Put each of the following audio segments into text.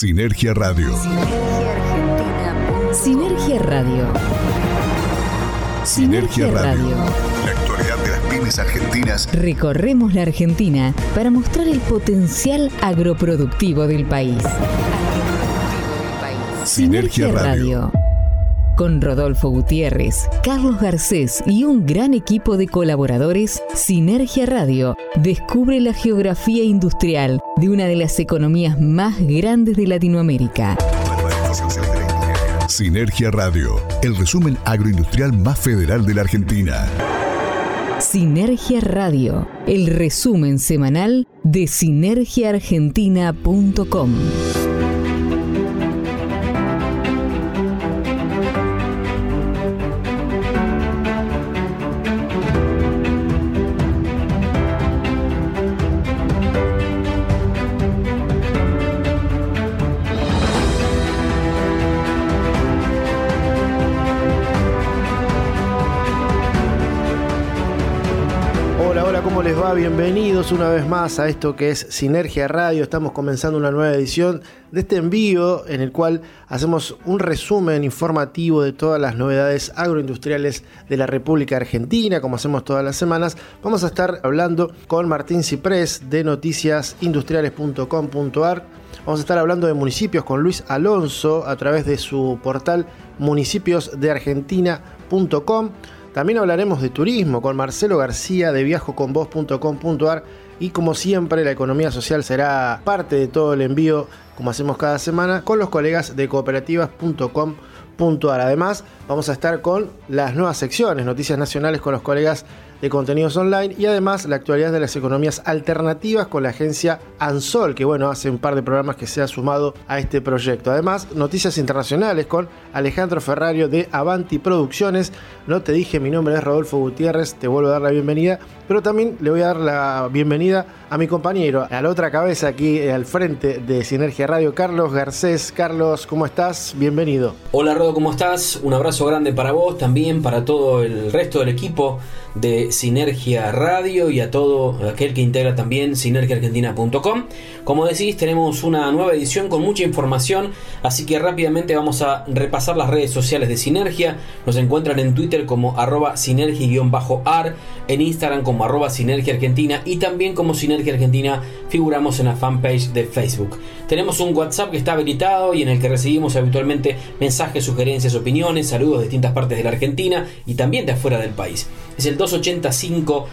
Sinergia Radio. Sinergia Radio. Sinergia Radio. La actualidad de las pymes argentinas. Recorremos la Argentina para mostrar el potencial agroproductivo del país. Sinergia Radio. Con Rodolfo Gutiérrez, Carlos Garcés y un gran equipo de colaboradores, Sinergia Radio descubre la geografía industrial de una de las economías más grandes de Latinoamérica. Sinergia Radio, el resumen agroindustrial más federal de la Argentina. Sinergia Radio, el resumen semanal de sinergiaargentina.com. una vez más a esto que es Sinergia Radio. Estamos comenzando una nueva edición de este envío en el cual hacemos un resumen informativo de todas las novedades agroindustriales de la República Argentina, como hacemos todas las semanas. Vamos a estar hablando con Martín Ciprés de noticiasindustriales.com.ar. Vamos a estar hablando de municipios con Luis Alonso a través de su portal municipiosdeargentina.com. También hablaremos de turismo con Marcelo García de viajoconvos.com.ar y como siempre la economía social será parte de todo el envío como hacemos cada semana con los colegas de cooperativas.com.ar. Además vamos a estar con las nuevas secciones, noticias nacionales con los colegas de contenidos online y además la actualidad de las economías alternativas con la agencia Ansol, que bueno, hace un par de programas que se ha sumado a este proyecto. Además, noticias internacionales con Alejandro Ferrario de Avanti Producciones. No te dije, mi nombre es Rodolfo Gutiérrez, te vuelvo a dar la bienvenida, pero también le voy a dar la bienvenida a mi compañero, a la otra cabeza aquí eh, al frente de Sinergia Radio, Carlos Garcés. Carlos, ¿cómo estás? Bienvenido. Hola Rodo, ¿cómo estás? Un abrazo grande para vos, también para todo el resto del equipo de Sinergia Radio y a todo aquel que integra también sinergiaargentina.com. Como decís, tenemos una nueva edición con mucha información, así que rápidamente vamos a repasar las redes sociales de Sinergia. Nos encuentran en Twitter como arroba sinergia-ar, en Instagram como arroba sinergia argentina y también como Sinergia Argentina figuramos en la fanpage de Facebook. Tenemos un WhatsApp que está habilitado y en el que recibimos habitualmente mensajes, sugerencias, opiniones, saludos de distintas partes de la Argentina y también de afuera del país. Es el 285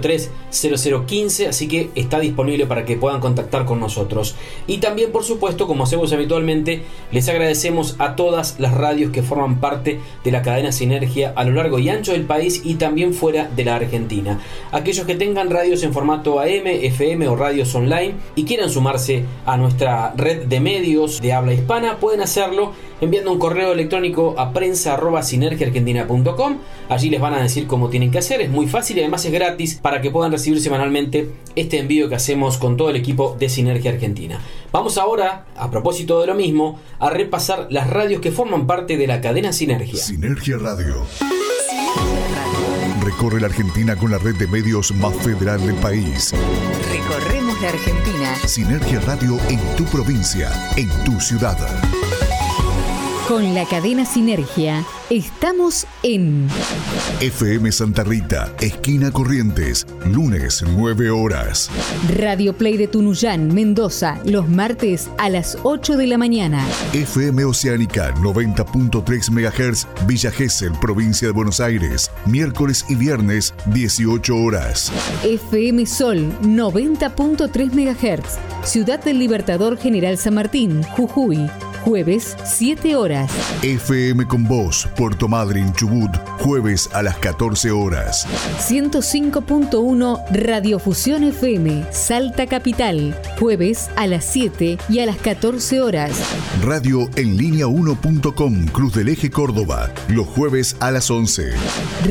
03 0015, así que está disponible para que puedan contactar con nosotros. Y también, por supuesto, como hacemos habitualmente, les agradecemos a todas las radios que forman parte de la cadena Sinergia a lo largo y ancho del país y también fuera de la Argentina. Aquellos que tengan radios en formato AM, FM o radios online y quieran sumarse a nuestra red de medios de habla hispana, pueden hacerlo enviando un correo electrónico a prensa.sinergiaargentina.com. Allí les van a decir cómo tienen que hacer, es muy fácil y además es gratis para que puedan recibir semanalmente este envío que hacemos con todo el equipo de Sinergia Argentina. Vamos ahora, a propósito de lo mismo, a repasar las radios que forman parte de la cadena Sinergia. Sinergia Radio. Recorre la Argentina con la red de medios más federal del país. Recorremos la Argentina. Sinergia Radio en tu provincia, en tu ciudad. Con la cadena Sinergia estamos en FM Santa Rita, esquina Corrientes, lunes 9 horas. Radio Play de Tunuyán, Mendoza, los martes a las 8 de la mañana. FM Oceánica 90.3 MHz, Villa Gesell, provincia de Buenos Aires, miércoles y viernes 18 horas. FM Sol 90.3 MHz, Ciudad del Libertador General San Martín, Jujuy jueves 7 horas. FM con Voz, Puerto Madryn, Chubut, jueves a las 14 horas. 105.1 Radiofusión FM, Salta Capital, jueves a las 7 y a las 14 horas. Radio en línea 1.com, Cruz del Eje Córdoba, los jueves a las 11.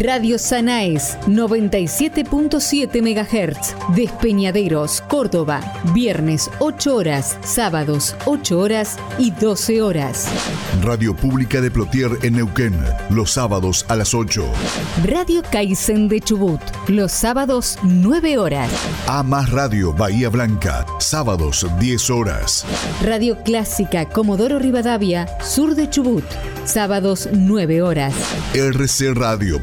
Radio Sanaes, 97.7 MHz, Despeñaderos, Córdoba, viernes 8 horas, sábados 8 horas y 12 12 horas. Radio Pública de Plotier en Neuquén, los sábados a las 8. Radio Kaizen de Chubut, los sábados 9 horas. A más Radio Bahía Blanca, sábados 10 horas. Radio Clásica Comodoro Rivadavia, sur de Chubut, sábados 9 horas. rcradio.com.ar,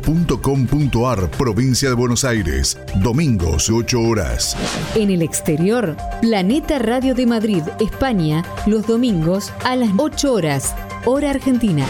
provincia de Buenos Aires, domingos 8 horas. En el exterior, Planeta Radio de Madrid, España, los domingos a las 8 horas, hora argentina.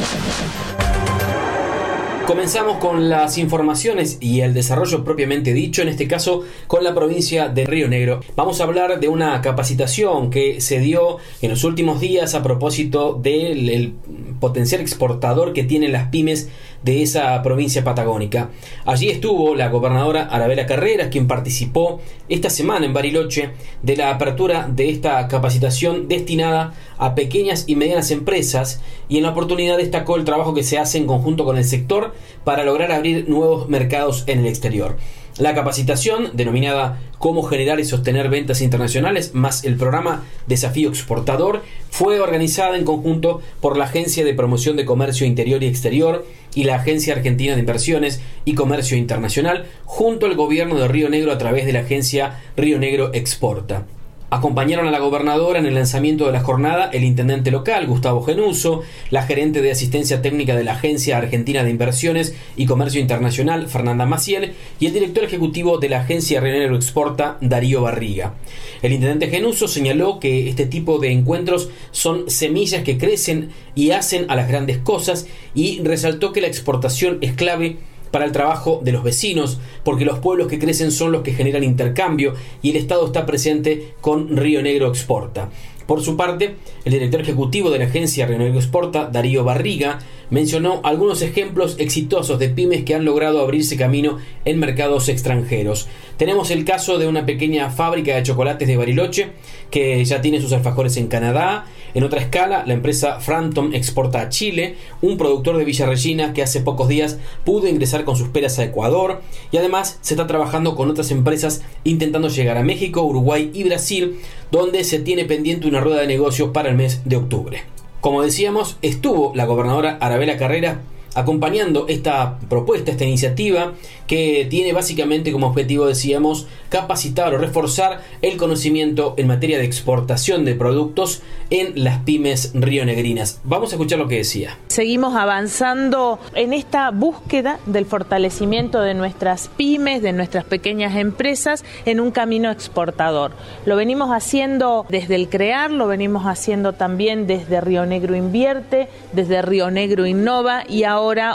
Comenzamos con las informaciones y el desarrollo propiamente dicho, en este caso con la provincia de Río Negro. Vamos a hablar de una capacitación que se dio en los últimos días a propósito del potencial exportador que tienen las pymes de esa provincia patagónica. Allí estuvo la gobernadora Arabela Carreras, quien participó esta semana en Bariloche de la apertura de esta capacitación destinada a pequeñas y medianas empresas y en la oportunidad destacó el trabajo que se hace en conjunto con el sector para lograr abrir nuevos mercados en el exterior. La capacitación, denominada Cómo generar y sostener ventas internacionales, más el programa Desafío Exportador, fue organizada en conjunto por la Agencia de Promoción de Comercio Interior y Exterior y la Agencia Argentina de Inversiones y Comercio Internacional, junto al gobierno de Río Negro a través de la agencia Río Negro Exporta. Acompañaron a la gobernadora en el lanzamiento de la jornada el intendente local, Gustavo Genuso, la gerente de asistencia técnica de la Agencia Argentina de Inversiones y Comercio Internacional, Fernanda Maciel, y el director ejecutivo de la Agencia Renero Exporta, Darío Barriga. El intendente Genuso señaló que este tipo de encuentros son semillas que crecen y hacen a las grandes cosas y resaltó que la exportación es clave para el trabajo de los vecinos, porque los pueblos que crecen son los que generan intercambio y el Estado está presente con Río Negro Exporta. Por su parte, el director ejecutivo de la agencia Río Negro Exporta, Darío Barriga, mencionó algunos ejemplos exitosos de pymes que han logrado abrirse camino en mercados extranjeros. Tenemos el caso de una pequeña fábrica de chocolates de Bariloche que ya tiene sus alfajores en Canadá, en otra escala, la empresa Frampton exporta a Chile, un productor de Villa Regina que hace pocos días pudo ingresar con sus peras a Ecuador y además se está trabajando con otras empresas intentando llegar a México, Uruguay y Brasil, donde se tiene pendiente una rueda de negocios para el mes de octubre. Como decíamos, estuvo la gobernadora Arabela Carrera acompañando esta propuesta, esta iniciativa que tiene básicamente como objetivo, decíamos, capacitar o reforzar el conocimiento en materia de exportación de productos en las pymes rionegrinas. Vamos a escuchar lo que decía. Seguimos avanzando en esta búsqueda del fortalecimiento de nuestras pymes, de nuestras pequeñas empresas en un camino exportador. Lo venimos haciendo desde el crear, lo venimos haciendo también desde Río Negro Invierte, desde Río Negro Innova y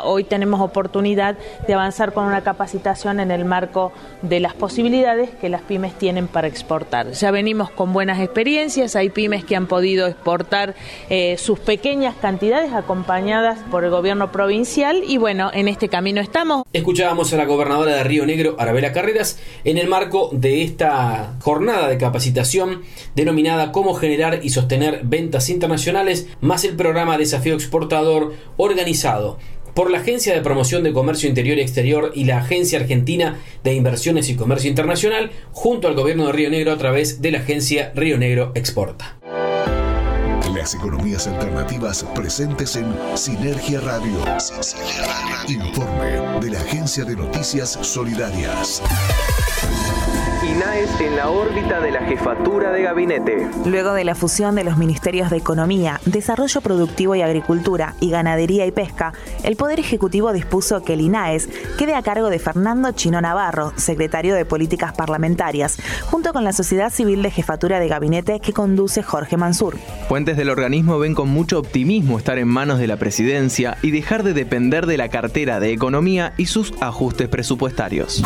hoy tenemos oportunidad de avanzar con una capacitación en el marco de las posibilidades que las pymes tienen para exportar. Ya venimos con buenas experiencias, hay pymes que han podido exportar eh, sus pequeñas cantidades acompañadas por el gobierno provincial y bueno, en este camino estamos. Escuchábamos a la gobernadora de Río Negro, Arabela Carreras, en el marco de esta jornada de capacitación denominada Cómo generar y sostener ventas internacionales, más el programa Desafío Exportador organizado por la Agencia de Promoción de Comercio Interior y Exterior y la Agencia Argentina de Inversiones y Comercio Internacional, junto al gobierno de Río Negro a través de la agencia Río Negro Exporta. Las economías alternativas presentes en Sinergia Radio. Informe de la Agencia de Noticias Solidarias. INAES en la órbita de la jefatura de gabinete. Luego de la fusión de los ministerios de Economía, Desarrollo Productivo y Agricultura y Ganadería y Pesca, el Poder Ejecutivo dispuso que el INAES quede a cargo de Fernando Chino Navarro, secretario de Políticas Parlamentarias, junto con la Sociedad Civil de Jefatura de Gabinete que conduce Jorge Mansur. Fuentes del organismo ven con mucho optimismo estar en manos de la presidencia y dejar de depender de la cartera de Economía y sus ajustes presupuestarios.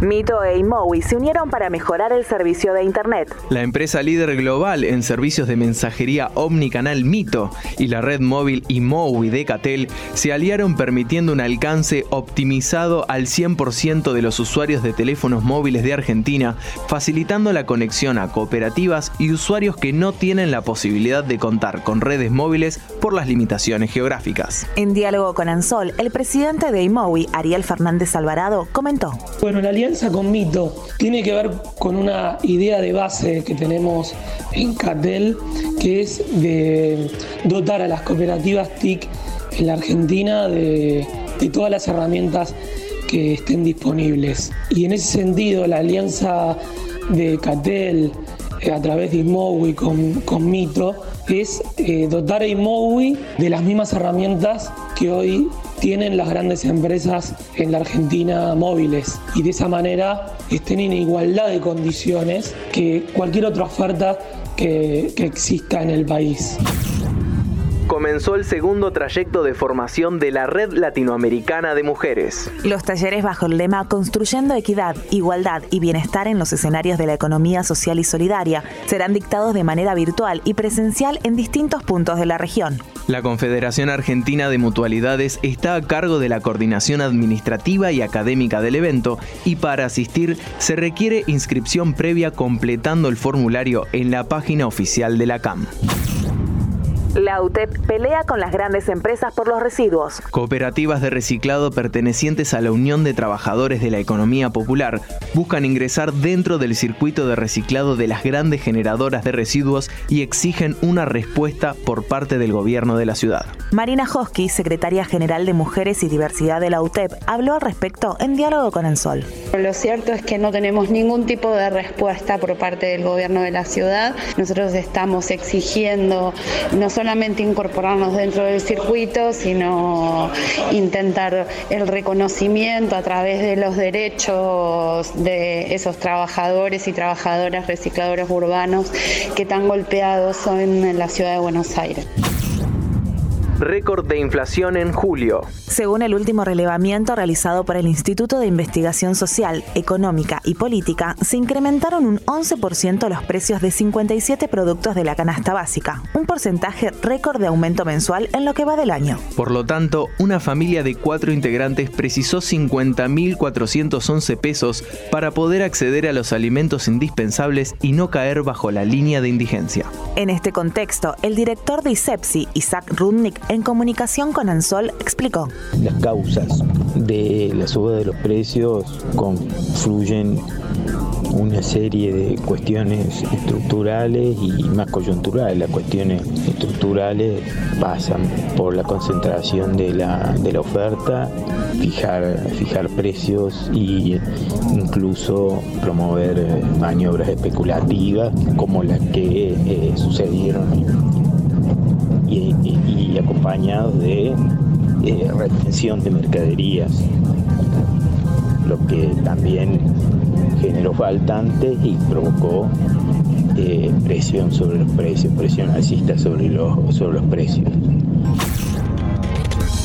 Mito e Imowi se unieron para mejorar el servicio de Internet. La empresa líder global en servicios de mensajería omnicanal Mito y la red móvil Imowi de Catel se aliaron permitiendo un alcance optimizado al 100% de los usuarios de teléfonos móviles de Argentina, facilitando la conexión a cooperativas y usuarios que no tienen la posibilidad de contar con redes móviles por las limitaciones geográficas. En diálogo con Ansol, el presidente de Imowi, Ariel Fernández Alvarado, comentó. Bueno, la alianza alianza con Mito tiene que ver con una idea de base que tenemos en CATEL, que es dotar a las cooperativas TIC en la Argentina de, todas las herramientas que estén disponibles. Y en ese sentido, la alianza de CATEL eh, a través de Inmowi con, con Mito es eh, dotar a Inmowi de las mismas herramientas que hoy tienen las grandes empresas en la Argentina móviles y de esa manera estén en igualdad de condiciones que cualquier otra oferta que, que exista en el país comenzó el segundo trayecto de formación de la Red Latinoamericana de Mujeres. Los talleres bajo el lema Construyendo equidad, igualdad y bienestar en los escenarios de la economía social y solidaria serán dictados de manera virtual y presencial en distintos puntos de la región. La Confederación Argentina de Mutualidades está a cargo de la coordinación administrativa y académica del evento y para asistir se requiere inscripción previa completando el formulario en la página oficial de la CAM. La UTEP pelea con las grandes empresas por los residuos. Cooperativas de reciclado pertenecientes a la Unión de Trabajadores de la Economía Popular buscan ingresar dentro del circuito de reciclado de las grandes generadoras de residuos y exigen una respuesta por parte del gobierno de la ciudad. Marina Hosky, secretaria general de Mujeres y Diversidad de la UTEP, habló al respecto en diálogo con el Sol. Lo cierto es que no tenemos ningún tipo de respuesta por parte del gobierno de la ciudad. Nosotros estamos exigiendo no solo solamente incorporarnos dentro del circuito, sino intentar el reconocimiento a través de los derechos de esos trabajadores y trabajadoras recicladores urbanos que tan golpeados son en la ciudad de Buenos Aires récord de inflación en julio. Según el último relevamiento realizado por el Instituto de Investigación Social, Económica y Política, se incrementaron un 11% los precios de 57 productos de la canasta básica, un porcentaje récord de aumento mensual en lo que va del año. Por lo tanto, una familia de cuatro integrantes precisó 50.411 pesos para poder acceder a los alimentos indispensables y no caer bajo la línea de indigencia. En este contexto, el director de ISEPSI, Isaac Rudnick, en comunicación con Ansol, explicó. Las causas de la suba de los precios confluyen una serie de cuestiones estructurales y más coyunturales. Las cuestiones estructurales pasan por la concentración de la, oferta, fijar, fijar precios e incluso promover maniobras especulativas como las que eh, sucedieron y, acompañado de eh, retención de mercaderías, lo que también generó faltantes y provocó eh, presión sobre los precios, presión alcista sobre los, sobre los precios.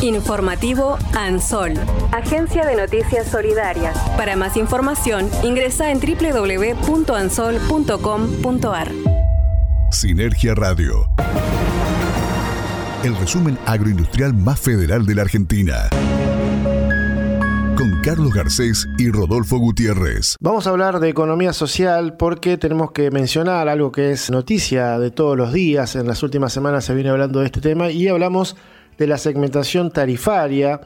Informativo ANSOL, Agencia de Noticias Solidarias. Para más información, ingresa en www.ansol.com.ar. Sinergia Radio el resumen agroindustrial más federal de la Argentina. Con Carlos Garcés y Rodolfo Gutiérrez. Vamos a hablar de economía social porque tenemos que mencionar algo que es noticia de todos los días. En las últimas semanas se viene hablando de este tema y hablamos de la segmentación tarifaria.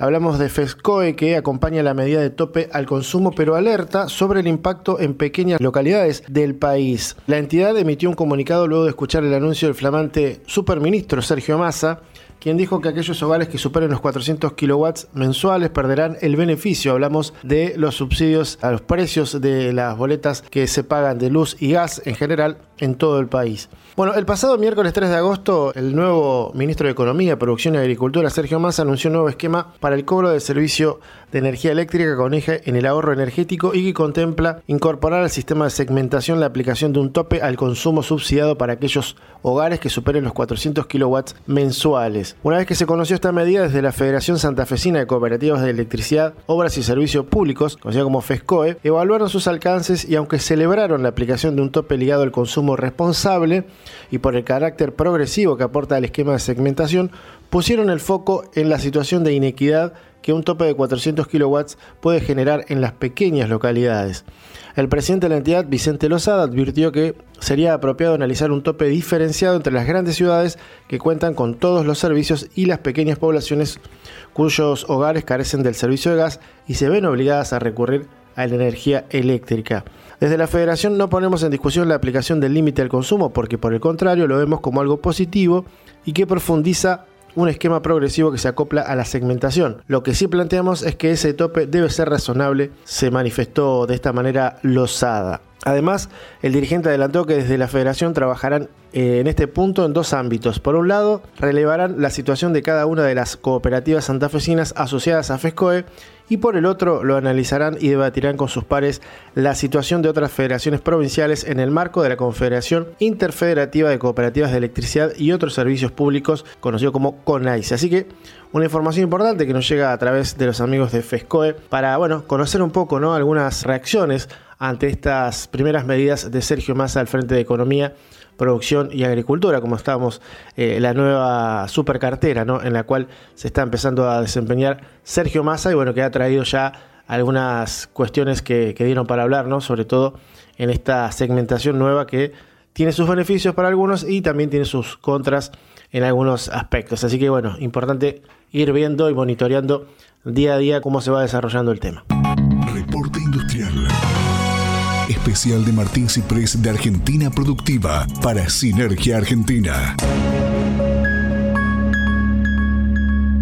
Hablamos de FESCOE que acompaña la medida de tope al consumo, pero alerta sobre el impacto en pequeñas localidades del país. La entidad emitió un comunicado luego de escuchar el anuncio del flamante superministro Sergio Massa, quien dijo que aquellos hogares que superen los 400 kilowatts mensuales perderán el beneficio. Hablamos de los subsidios a los precios de las boletas que se pagan de luz y gas en general en todo el país. Bueno, el pasado miércoles 3 de agosto, el nuevo ministro de Economía, Producción y Agricultura, Sergio Massa, anunció un nuevo esquema para el cobro del servicio de energía eléctrica con eje en el ahorro energético y que contempla incorporar al sistema de segmentación la aplicación de un tope al consumo subsidiado para aquellos hogares que superen los 400 kilowatts mensuales. Una vez que se conoció esta medida desde la Federación Santafesina de Cooperativas de Electricidad, Obras y Servicios Públicos, conocida como FESCOE, evaluaron sus alcances y aunque celebraron la aplicación de un tope ligado al consumo responsable y por el carácter progresivo que aporta el esquema de segmentación, pusieron el foco en la situación de inequidad que un tope de 400 kilowatts puede generar en las pequeñas localidades. El presidente de la entidad, Vicente Lozada, advirtió que sería apropiado analizar un tope diferenciado entre las grandes ciudades que cuentan con todos los servicios y las pequeñas poblaciones cuyos hogares carecen del servicio de gas y se ven obligadas a recurrir a la energía eléctrica. Desde la Federación no ponemos en discusión la aplicación del límite al consumo porque por el contrario lo vemos como algo positivo y que profundiza un esquema progresivo que se acopla a la segmentación. Lo que sí planteamos es que ese tope debe ser razonable, se manifestó de esta manera Lozada. Además, el dirigente adelantó que desde la federación trabajarán eh, en este punto en dos ámbitos. Por un lado, relevarán la situación de cada una de las cooperativas santafesinas asociadas a FESCOE y por el otro lo analizarán y debatirán con sus pares la situación de otras federaciones provinciales en el marco de la Confederación Interfederativa de Cooperativas de Electricidad y otros servicios públicos, conocido como CONAICE. Así que una información importante que nos llega a través de los amigos de FESCOE para bueno, conocer un poco ¿no? algunas reacciones ante estas primeras medidas de Sergio Massa al frente de Economía, Producción y Agricultura, como estábamos, eh, la nueva supercartera, ¿no? en la cual se está empezando a desempeñar Sergio Massa y bueno, que ha traído ya algunas cuestiones que, dieron para hablar, ¿no? sobre todo en esta segmentación nueva que tiene sus beneficios para algunos y también tiene sus contras en algunos aspectos. Así que bueno, importante ir viendo y monitoreando día a día cómo se va desarrollando el tema. Especial de Martín Ciprés de Argentina Productiva para Sinergia Argentina.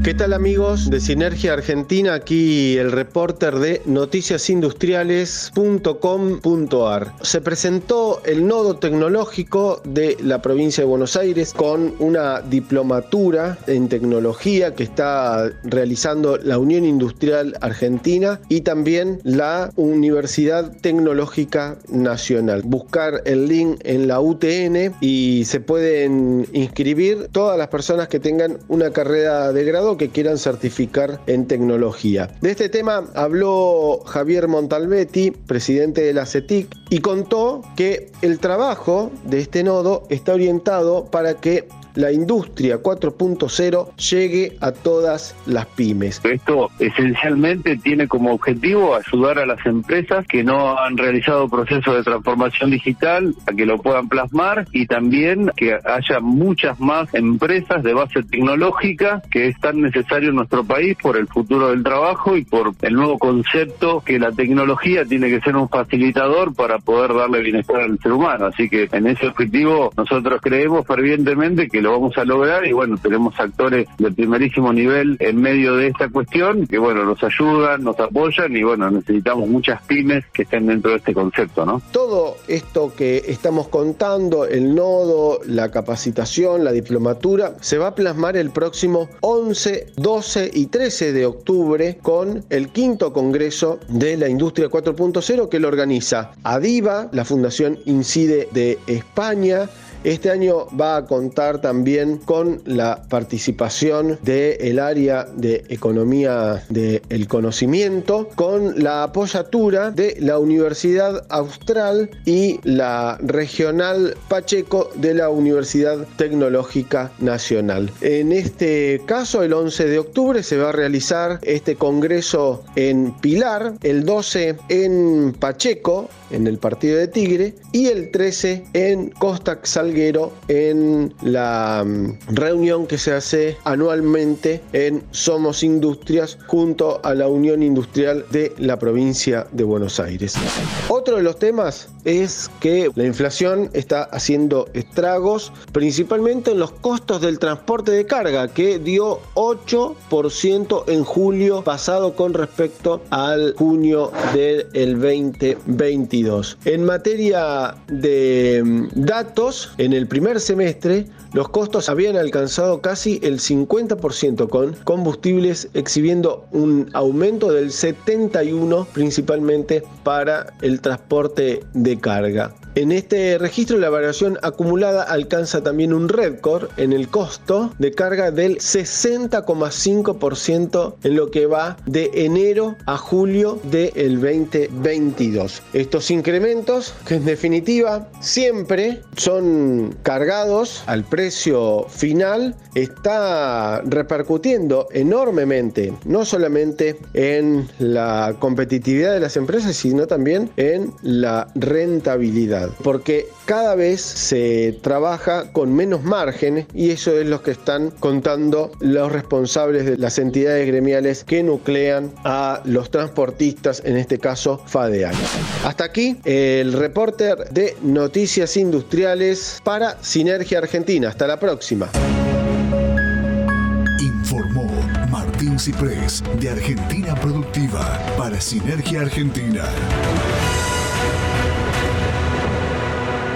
¿Qué tal amigos de Sinergia Argentina? Aquí el reporter de noticiasindustriales.com.ar. Se presentó el nodo tecnológico de la provincia de Buenos Aires con una diplomatura en tecnología que está realizando la Unión Industrial Argentina y también la Universidad Tecnológica Nacional. Buscar el link en la UTN y se pueden inscribir todas las personas que tengan una carrera de grado que quieran certificar en tecnología. De este tema habló Javier Montalbetti, presidente de la CETIC, y contó que el trabajo de este nodo está orientado para que la industria 4.0 llegue a todas las pymes. Esto esencialmente tiene como objetivo ayudar a las empresas que no han realizado procesos de transformación digital a que lo puedan plasmar y también que haya muchas más empresas de base tecnológica que es tan necesario en nuestro país por el futuro del trabajo y por el nuevo concepto que la tecnología tiene que ser un facilitador para poder darle bienestar al ser humano. Así que en ese objetivo nosotros creemos fervientemente que lo vamos a lograr y bueno, tenemos actores de primerísimo nivel en medio de esta cuestión que bueno, nos ayudan, nos apoyan y bueno, necesitamos muchas pymes que estén dentro de este concepto, ¿no? Todo esto que estamos contando, el nodo, la capacitación, la diplomatura, se va a plasmar el próximo 11, 12 y 13 de octubre con el quinto Congreso de la Industria 4.0 que lo organiza ADIVA, la Fundación Incide de España, este año va a contar también con la participación del área de economía del conocimiento, con la apoyatura de la Universidad Austral y la regional Pacheco de la Universidad Tecnológica Nacional. En este caso, el 11 de octubre se va a realizar este congreso en Pilar, el 12 en Pacheco, en el partido de Tigre, y el 13 en Costa En la mm, reunión que se hace anualmente en Somos Industrias junto a la Unión Industrial de la provincia de Buenos Aires. Otro de los temas es que la inflación está haciendo estragos principalmente en los costos del transporte de carga que dio 8% en julio pasado con respecto al junio del 2022. En materia de mm, datos, en el primer semestre los costos habían alcanzado casi el 50% con combustibles exhibiendo un aumento del 71 principalmente para el transporte de carga. En este registro la variación acumulada alcanza también un récord en el costo de carga del 60,5% en lo que va de enero a julio del 2022. Estos incrementos que en definitiva siempre son cargados al precio final está repercutiendo enormemente no solamente en la competitividad de las empresas sino también en la rentabilidad. Porque cada vez se trabaja con menos márgenes y eso es lo que están contando los responsables de las entidades gremiales que nuclean a los transportistas, en este caso FADEAC. Hasta aquí el reporter de Noticias Industriales para Sinergia Argentina. Hasta la próxima. Informó Martín Ciprés de Argentina Productiva para Sinergia Argentina.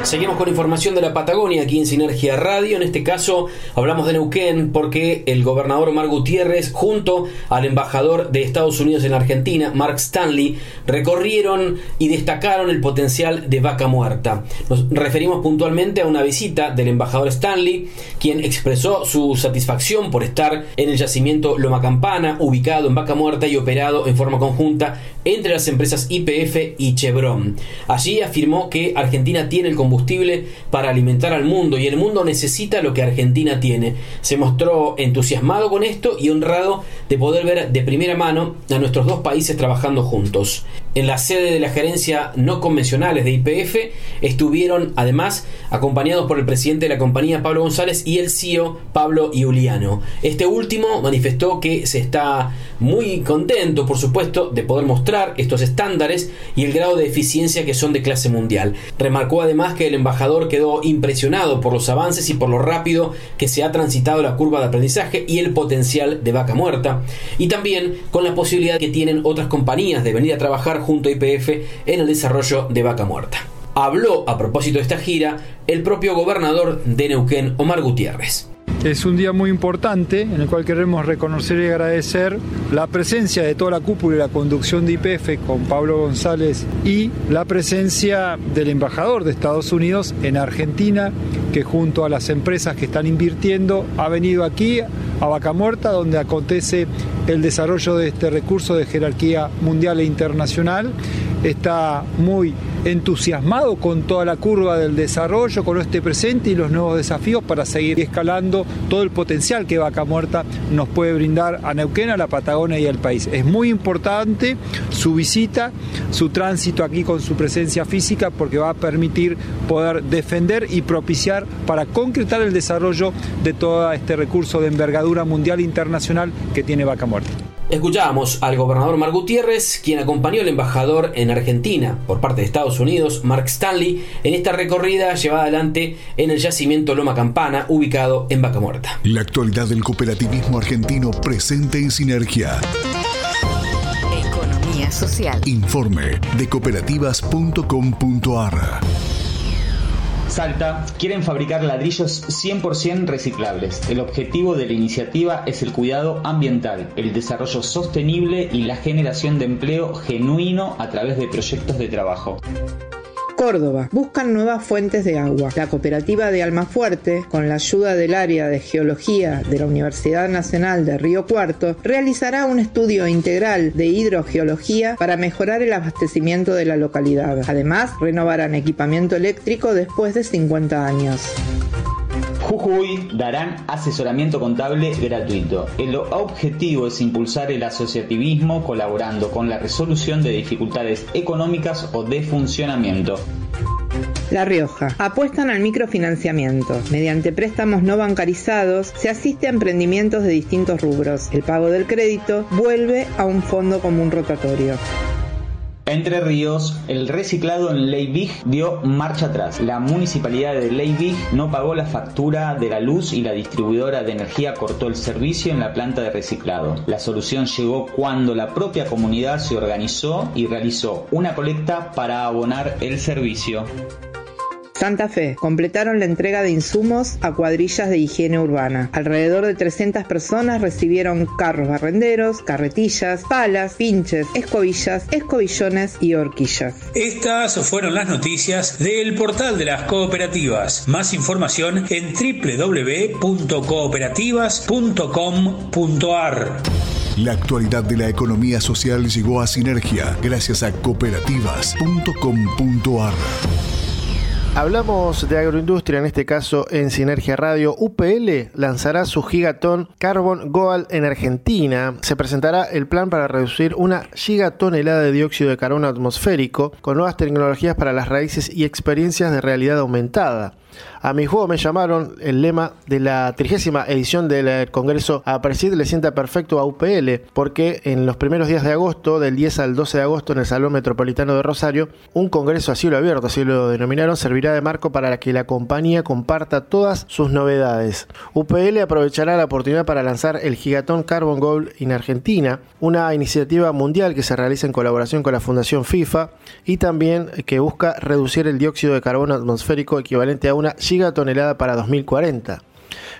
Seguimos con información de la Patagonia aquí en Sinergia Radio. En este caso hablamos de Neuquén porque el gobernador Omar Gutiérrez junto al embajador de Estados Unidos en Argentina, Mark Stanley, recorrieron y destacaron el potencial de vaca muerta. Nos referimos puntualmente a una visita del embajador Stanley, quien expresó su satisfacción por estar en el yacimiento Loma Campana, ubicado en Vaca Muerta y operado en forma conjunta entre las empresas IPF y Chevron. Allí afirmó que Argentina tiene el para alimentar al mundo y el mundo necesita lo que Argentina tiene. Se mostró entusiasmado con esto y honrado de poder ver de primera mano a nuestros dos países trabajando juntos. En la sede de la gerencia no convencionales de IPF estuvieron además acompañados por el presidente de la compañía Pablo González y el CEO Pablo Iuliano. Este último manifestó que se está muy contento, por supuesto, de poder mostrar estos estándares y el grado de eficiencia que son de clase mundial. Remarcó además que el embajador quedó impresionado por los avances y por lo rápido que se ha transitado la curva de aprendizaje y el potencial de vaca muerta, y también con la posibilidad que tienen otras compañías de venir a trabajar junto a IPF en el desarrollo de vaca muerta. Habló a propósito de esta gira el propio gobernador de Neuquén, Omar Gutiérrez. Es un día muy importante en el cual queremos reconocer y agradecer la presencia de toda la cúpula y la conducción de IPF con Pablo González y la presencia del embajador de Estados Unidos en Argentina, que junto a las empresas que están invirtiendo ha venido aquí a Vaca Muerta, donde acontece el desarrollo de este recurso de jerarquía mundial e internacional. Está muy entusiasmado con toda la curva del desarrollo, con este presente y los nuevos desafíos para seguir escalando todo el potencial que Vaca Muerta nos puede brindar a Neuquén, a la Patagonia y al país. Es muy importante su visita, su tránsito aquí con su presencia física porque va a permitir poder defender y propiciar para concretar el desarrollo de todo este recurso de envergadura mundial e internacional que tiene Vaca Muerta. Escuchábamos al gobernador Mar Gutiérrez, quien acompañó al embajador en Argentina por parte de Estados Unidos, Mark Stanley, en esta recorrida llevada adelante en el yacimiento Loma Campana, ubicado en Vaca Muerta. La actualidad del cooperativismo argentino presente en Sinergia. Economía social. Informe de cooperativas.com.ar. Salta quieren fabricar ladrillos 100% reciclables. El objetivo de la iniciativa es el cuidado ambiental, el desarrollo sostenible y la generación de empleo genuino a través de proyectos de trabajo. Córdoba. Buscan nuevas fuentes de agua. La cooperativa de Almafuerte, con la ayuda del área de geología de la Universidad Nacional de Río Cuarto, realizará un estudio integral de hidrogeología para mejorar el abastecimiento de la localidad. Además, renovarán equipamiento eléctrico después de 50 años. Jujuy darán asesoramiento contable gratuito. El objetivo es impulsar el asociativismo colaborando con la resolución de dificultades económicas o de funcionamiento. La Rioja. Apuestan al microfinanciamiento. Mediante préstamos no bancarizados se asiste a emprendimientos de distintos rubros. El pago del crédito vuelve a un fondo común rotatorio. Entre Ríos, el reciclado en Leibig dio marcha atrás. La municipalidad de Leibig no pagó la factura de la luz y la distribuidora de energía cortó el servicio en la planta de reciclado. La solución llegó cuando la propia comunidad se organizó y realizó una colecta para abonar el servicio. Santa Fe. Completaron la entrega de insumos a cuadrillas de higiene urbana. Alrededor de 300 personas recibieron carros barrenderos, carretillas, palas, pinches, escobillas, escobillones y horquillas. Estas fueron las noticias del portal de las cooperativas. Más información en www.cooperativas.com.ar. La actualidad de la economía social llegó a Sinergia gracias a cooperativas.com.ar. Hablamos de agroindustria, en este caso en Sinergia Radio. UPL lanzará su gigatón Carbon Goal en Argentina. Se presentará el plan para reducir una gigatonelada de dióxido de carbono atmosférico con nuevas tecnologías para las raíces y experiencias de realidad aumentada. A mi juego me llamaron el lema de la trigésima edición del Congreso a Presid le sienta perfecto a UPL, porque en los primeros días de agosto, del 10 al 12 de agosto, en el Salón Metropolitano de Rosario, un Congreso a cielo abierto, así lo denominaron, servirá de marco para que la compañía comparta todas sus novedades. UPL aprovechará la oportunidad para lanzar el Gigatón Carbon Gold en Argentina, una iniciativa mundial que se realiza en colaboración con la Fundación FIFA y también que busca reducir el dióxido de carbono atmosférico equivalente a una gigatonelada para 2040.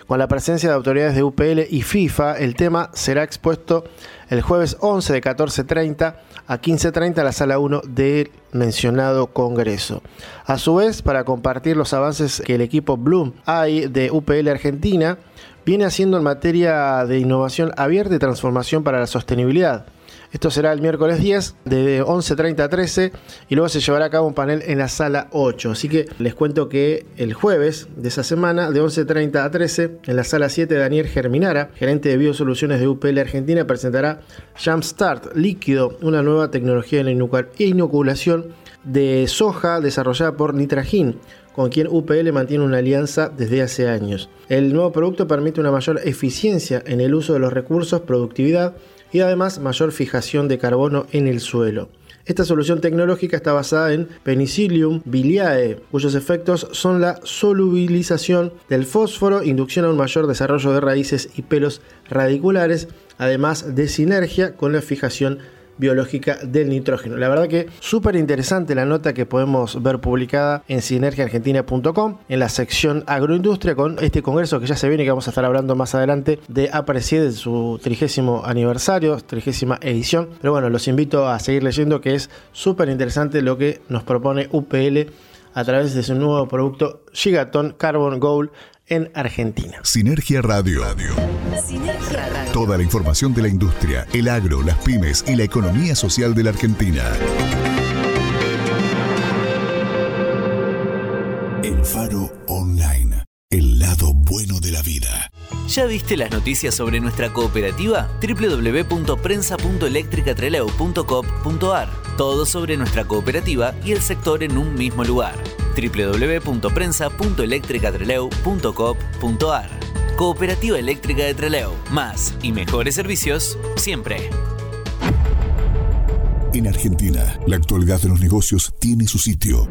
Con la presencia de autoridades de UPL y FIFA, el tema será expuesto el jueves 11 de 14.30 a 15.30 en la sala 1 del mencionado Congreso. A su vez, para compartir los avances que el equipo Bloom hay de UPL Argentina, viene haciendo en materia de innovación abierta y transformación para la sostenibilidad. Esto será el miércoles 10 de 11.30 a 13 y luego se llevará a cabo un panel en la sala 8. Así que les cuento que el jueves de esa semana, de 11.30 a 13, en la sala 7, Daniel Germinara, gerente de biosoluciones de UPL Argentina, presentará Jumpstart líquido, una nueva tecnología de inoculación de soja desarrollada por Nitragin con quien UPL mantiene una alianza desde hace años. El nuevo producto permite una mayor eficiencia en el uso de los recursos, productividad y además mayor fijación de carbono en el suelo. Esta solución tecnológica está basada en Penicillium biliae, cuyos efectos son la solubilización del fósforo, inducción a un mayor desarrollo de raíces y pelos radiculares, además de sinergia con la fijación biológica del nitrógeno. La verdad que súper interesante la nota que podemos ver publicada en sinergiaargentina.com en la sección agroindustria con este congreso que ya se viene y que vamos a estar hablando más adelante de Aprecie de su trigésimo aniversario, trigésima edición. Pero bueno, los invito a seguir leyendo que es súper interesante lo que nos propone UPL a través de su nuevo producto Gigaton Carbon Gold en Argentina. Sinergia Radio. Sinergia Radio. Toda la información de la industria, el agro, las pymes y la economía social de la Argentina. El Faro Online. El lado bueno de la vida. ¿Ya viste las noticias sobre nuestra cooperativa? www.prensa.electricatreleu.com.ar Todo sobre nuestra cooperativa y el sector en un mismo lugar www.prensa.electricatreleu.com.ar Cooperativa Eléctrica de Treleu. Más y mejores servicios siempre. En Argentina, la actualidad de los negocios tiene su sitio.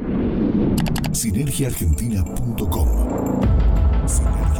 Sinergiaargentina.com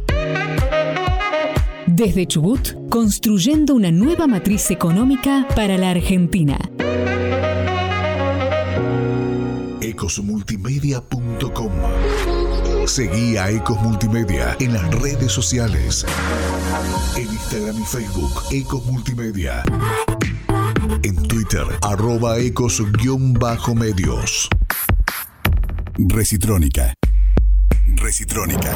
Desde Chubut, construyendo una nueva matriz económica para la Argentina. ecosmultimedia.com Seguí a Ecos Multimedia en las redes sociales. En Instagram y Facebook, Ecos Multimedia. En Twitter, arroba ecos-medios. Recitrónica. Recitrónica.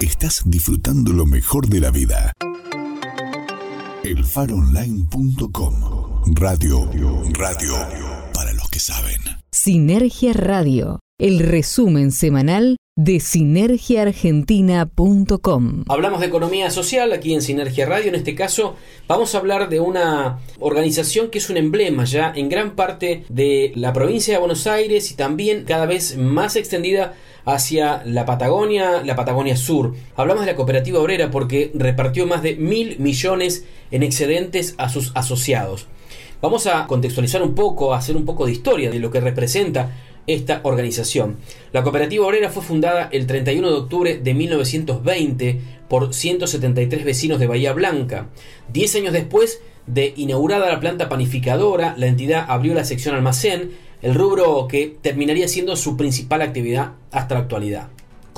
Estás disfrutando lo mejor de la vida. Elfaronline.com Radio, radio para los que saben. Sinergia Radio, el resumen semanal de sinergiaargentina.com. Hablamos de economía social aquí en Sinergia Radio. En este caso, vamos a hablar de una organización que es un emblema ya en gran parte de la provincia de Buenos Aires y también cada vez más extendida hacia la Patagonia, la Patagonia Sur. Hablamos de la cooperativa obrera porque repartió más de mil millones en excedentes a sus asociados. Vamos a contextualizar un poco, a hacer un poco de historia de lo que representa esta organización. La cooperativa obrera fue fundada el 31 de octubre de 1920 por 173 vecinos de Bahía Blanca. Diez años después de inaugurada la planta panificadora, la entidad abrió la sección almacén, el rubro que terminaría siendo su principal actividad hasta la actualidad.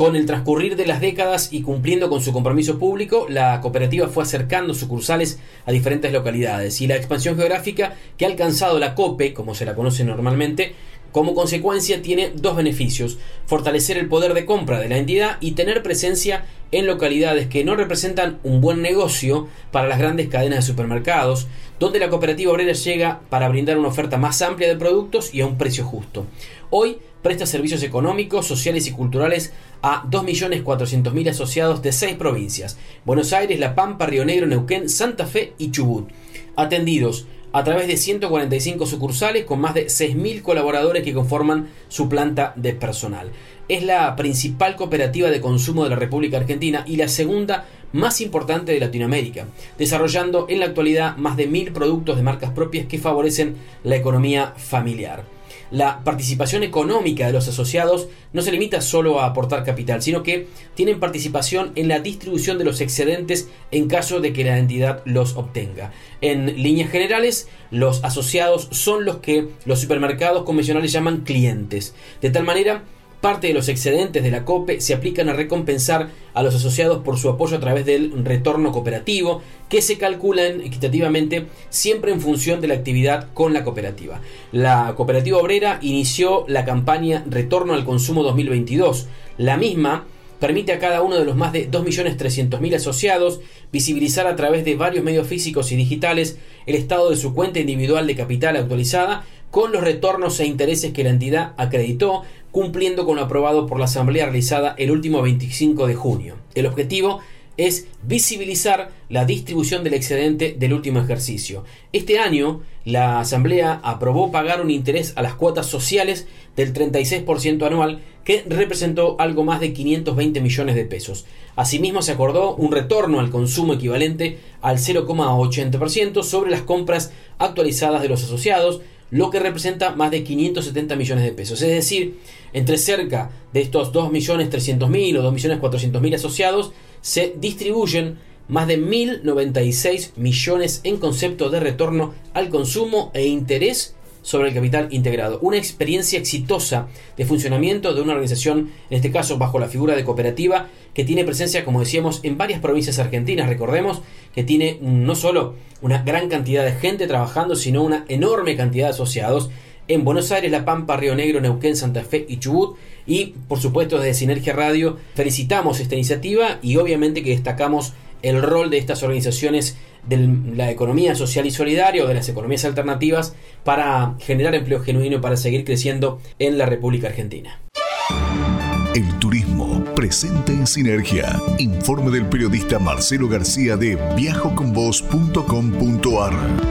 Con el transcurrir de las décadas y cumpliendo con su compromiso público, la cooperativa fue acercando sucursales a diferentes localidades y la expansión geográfica que ha alcanzado la COPE, como se la conoce normalmente, como consecuencia tiene dos beneficios, fortalecer el poder de compra de la entidad y tener presencia en localidades que no representan un buen negocio para las grandes cadenas de supermercados, donde la cooperativa obrera llega para brindar una oferta más amplia de productos y a un precio justo. Hoy presta servicios económicos, sociales y culturales a 2.400.000 asociados de seis provincias, Buenos Aires, La Pampa, Río Negro, Neuquén, Santa Fe y Chubut, atendidos a través de 145 sucursales con más de 6.000 colaboradores que conforman su planta de personal. Es la principal cooperativa de consumo de la República Argentina y la segunda más importante de Latinoamérica, desarrollando en la actualidad más de 1.000 productos de marcas propias que favorecen la economía familiar la participación económica de los asociados no se limita solo a aportar capital, sino que tienen participación en la distribución de los excedentes en caso de que la entidad los obtenga. En líneas generales, los asociados son los que los supermercados convencionales llaman clientes, de tal manera Parte de los excedentes de la COPE se aplican a recompensar a los asociados por su apoyo a través del retorno cooperativo, que se calculan equitativamente siempre en función de la actividad con la cooperativa. La cooperativa obrera inició la campaña Retorno al Consumo 2022. La misma permite a cada uno de los más de 2.300.000 asociados visibilizar a través de varios medios físicos y digitales el estado de su cuenta individual de capital actualizada con los retornos e intereses que la entidad acreditó, cumpliendo con lo aprobado por la Asamblea realizada el último 25 de junio. El objetivo es visibilizar la distribución del excedente del último ejercicio. Este año, la Asamblea aprobó pagar un interés a las cuotas sociales del 36% anual, que representó algo más de 520 millones de pesos. Asimismo, se acordó un retorno al consumo equivalente al 0,80% sobre las compras actualizadas de los asociados, lo que representa más de 570 millones de pesos. Es decir, entre cerca de estos 2.300.000 o 2.400.000 asociados se distribuyen más de 1.096 millones en concepto de retorno al consumo e interés sobre el capital integrado. Una experiencia exitosa de funcionamiento de una organización, en este caso bajo la figura de cooperativa, que tiene presencia, como decíamos, en varias provincias argentinas. Recordemos que tiene no solo una gran cantidad de gente trabajando, sino una enorme cantidad de asociados en Buenos Aires, La Pampa, Río Negro, Neuquén, Santa Fe y Chubut. Y por supuesto desde Sinergia Radio felicitamos esta iniciativa y obviamente que destacamos el rol de estas organizaciones de la economía social y solidaria o de las economías alternativas para generar empleo genuino y para seguir creciendo en la República Argentina. El turismo presente en Sinergia. Informe del periodista Marcelo García de viajoconvos.com.ar.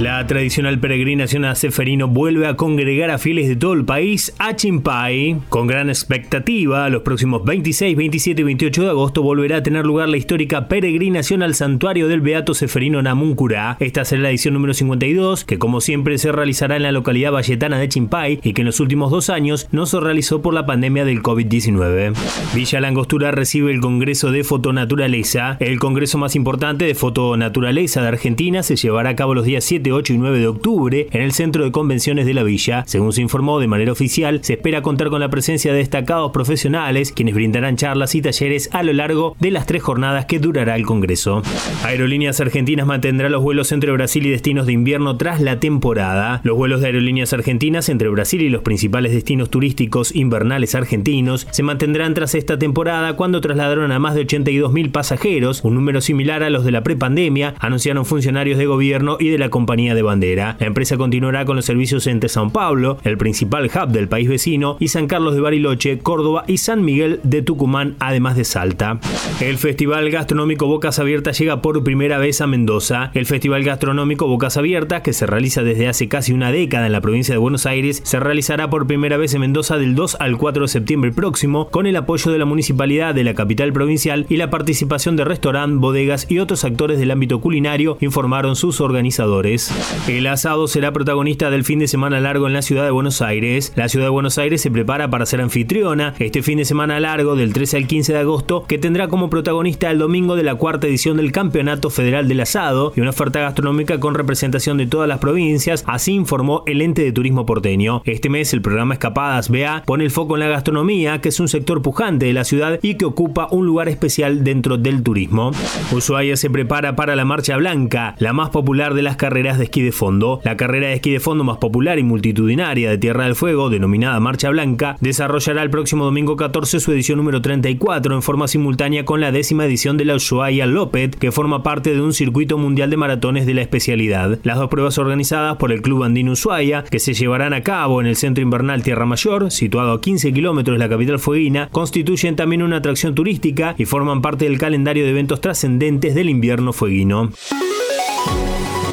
La tradicional peregrinación a Seferino vuelve a congregar a fieles de todo el país a Chimpay. Con gran expectativa, los próximos 26, 27 y 28 de agosto volverá a tener lugar la histórica peregrinación al santuario del Beato Seferino Namuncurá. Esta será la edición número 52, que como siempre se realizará en la localidad valletana de Chimpay y que en los últimos dos años no se realizó por la pandemia del COVID-19. Villa Langostura recibe el Congreso de Fotonaturaleza. El congreso más importante de fotonaturaleza de Argentina se llevará a cabo los días 7 7, 8 y 9 de octubre en el Centro de Convenciones de la Villa. Según se informó de manera oficial, se espera contar con la presencia de destacados profesionales quienes brindarán charlas y talleres a lo largo de las tres jornadas que durará el Congreso. Aerolíneas Argentinas mantendrá los vuelos entre Brasil y destinos de invierno tras la temporada. Los vuelos de Aerolíneas Argentinas entre Brasil y los principales destinos turísticos invernales argentinos se mantendrán tras esta temporada cuando trasladaron a más de 82.000 pasajeros, un número similar a los de la prepandemia, anunciaron funcionarios de gobierno y de la compañía de bandera. La empresa continuará con los servicios entre Sao Paulo, el principal hub del país vecino, y San Carlos de Bariloche, Córdoba y San Miguel de Tucumán, además de Salta. El Festival Gastronómico Bocas Abiertas llega por primera vez a Mendoza. El Festival Gastronómico Bocas Abiertas, que se realiza desde hace casi una década en la provincia de Buenos Aires, se realizará por primera vez en Mendoza del 2 al 4 de septiembre próximo, con el apoyo de la municipalidad de la capital provincial y la participación de restaurantes, bodegas y otros actores del ámbito culinario, informaron sus organizadores. El asado será protagonista del fin de semana largo en la ciudad de Buenos Aires. La ciudad de Buenos Aires se prepara para ser anfitriona este fin de semana largo del 13 al 15 de agosto, que tendrá como protagonista el domingo de la cuarta edición del Campeonato Federal del Asado y una oferta gastronómica con representación de todas las provincias, así informó el ente de turismo porteño. Este mes el programa Escapadas BA pone el foco en la gastronomía, que es un sector pujante de la ciudad y que ocupa un lugar especial dentro del turismo. Ushuaia se prepara para la Marcha Blanca, la más popular de las carreras de esquí de fondo. La carrera de esquí de fondo más popular y multitudinaria de Tierra del Fuego, denominada Marcha Blanca, desarrollará el próximo domingo 14 su edición número 34 en forma simultánea con la décima edición de la Ushuaia Lopet, que forma parte de un circuito mundial de maratones de la especialidad. Las dos pruebas organizadas por el Club Andino Ushuaia, que se llevarán a cabo en el Centro Invernal Tierra Mayor, situado a 15 kilómetros de la capital fueguina, constituyen también una atracción turística y forman parte del calendario de eventos trascendentes del invierno fueguino.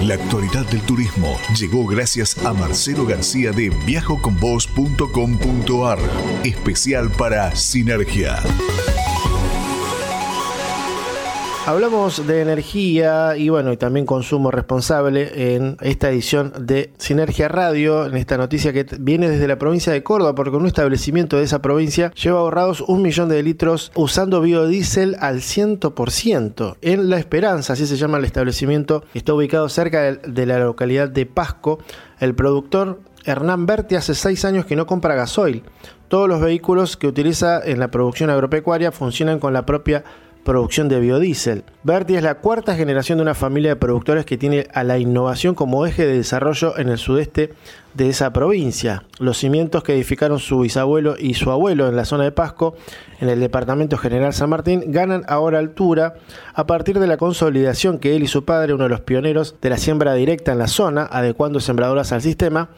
La actualidad del turismo llegó gracias a Marcelo García de viajoconvos.com.ar, especial para Sinergia. Hablamos de energía y bueno, y también consumo responsable en esta edición de Sinergia Radio, en esta noticia que viene desde la provincia de Córdoba, porque un establecimiento de esa provincia lleva ahorrados un millón de litros usando biodiesel al 100%. En La Esperanza, así se llama el establecimiento, está ubicado cerca de la localidad de Pasco. El productor Hernán Berti hace seis años que no compra gasoil. Todos los vehículos que utiliza en la producción agropecuaria funcionan con la propia producción de biodiesel. Berti es la cuarta generación de una familia de productores que tiene a la innovación como eje de desarrollo en el sudeste de esa provincia. Los cimientos que edificaron su bisabuelo y su abuelo en la zona de Pasco, en el departamento general San Martín, ganan ahora altura a partir de la consolidación que él y su padre, uno de los pioneros de la siembra directa en la zona, adecuando sembradoras al sistema,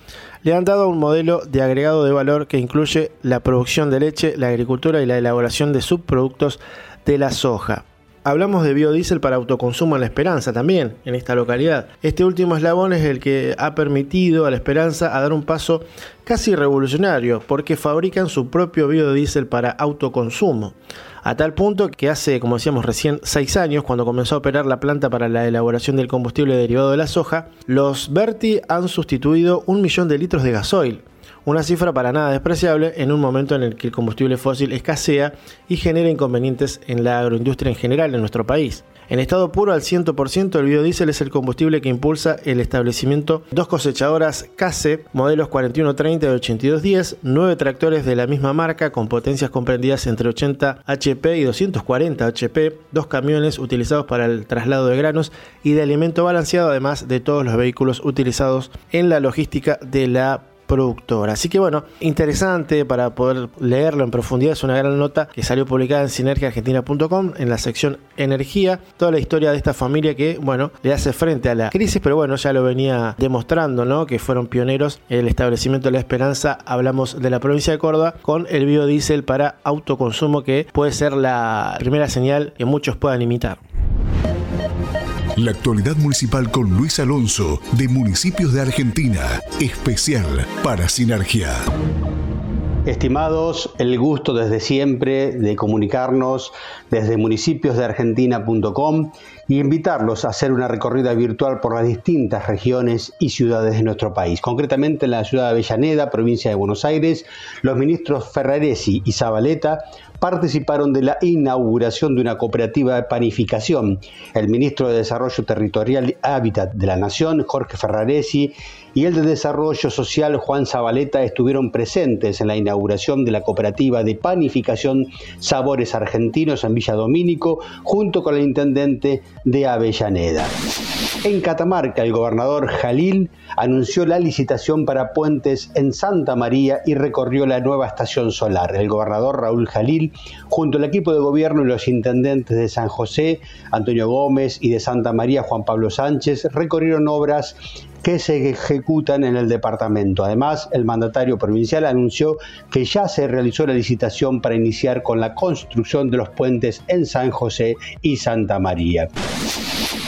le han dado un modelo de agregado de valor que incluye la producción de leche, la agricultura y la elaboración de subproductos de la soja. Hablamos de biodiesel para autoconsumo en La Esperanza también, en esta localidad. Este último eslabón es el que ha permitido a La Esperanza a dar un paso casi revolucionario, porque fabrican su propio biodiesel para autoconsumo. A tal punto que hace, como decíamos recién, seis años, cuando comenzó a operar la planta para la elaboración del combustible derivado de la soja, los Berti han sustituido un millón de litros de gasoil una cifra para nada despreciable en un momento en el que el combustible fósil escasea y genera inconvenientes en la agroindustria en general en nuestro país. En estado puro al 100%, el biodiesel es el combustible que impulsa el establecimiento dos cosechadoras CASE, modelos 4130 y 8210, nueve tractores de la misma marca con potencias comprendidas entre 80 HP y 240 HP, dos camiones utilizados para el traslado de granos y de alimento balanceado, además de todos los vehículos utilizados en la logística de la productora. Así que bueno, interesante para poder leerlo en profundidad. Es una gran nota que salió publicada en sinergiaargentina.com en la sección energía. Toda la historia de esta familia que, bueno, le hace frente a la crisis, pero bueno, ya lo venía demostrando, ¿no? Que fueron pioneros en el establecimiento de la esperanza. Hablamos de la provincia de Córdoba con el biodiesel para autoconsumo que puede ser la primera señal que muchos puedan imitar. La actualidad municipal con Luis Alonso de Municipios de Argentina, especial para Sinergia. Estimados, el gusto desde siempre de comunicarnos desde municipiosdeargentina.com y invitarlos a hacer una recorrida virtual por las distintas regiones y ciudades de nuestro país. Concretamente en la ciudad de Avellaneda, provincia de Buenos Aires, los ministros Ferraresi y Zabaleta participaron de la inauguración de una cooperativa de panificación. El ministro de Desarrollo Territorial y Hábitat de la Nación, Jorge Ferraresi, y el de Desarrollo Social Juan Zabaleta estuvieron presentes en la inauguración de la cooperativa de panificación Sabores Argentinos en Villa Domínico, junto con el intendente de Avellaneda. En Catamarca, el gobernador Jalil anunció la licitación para puentes en Santa María y recorrió la nueva estación solar. El gobernador Raúl Jalil, junto al equipo de gobierno y los intendentes de San José, Antonio Gómez y de Santa María, Juan Pablo Sánchez, recorrieron obras que se ejecutan en el departamento. Además, el mandatario provincial anunció que ya se realizó la licitación para iniciar con la construcción de los puentes en San José y Santa María.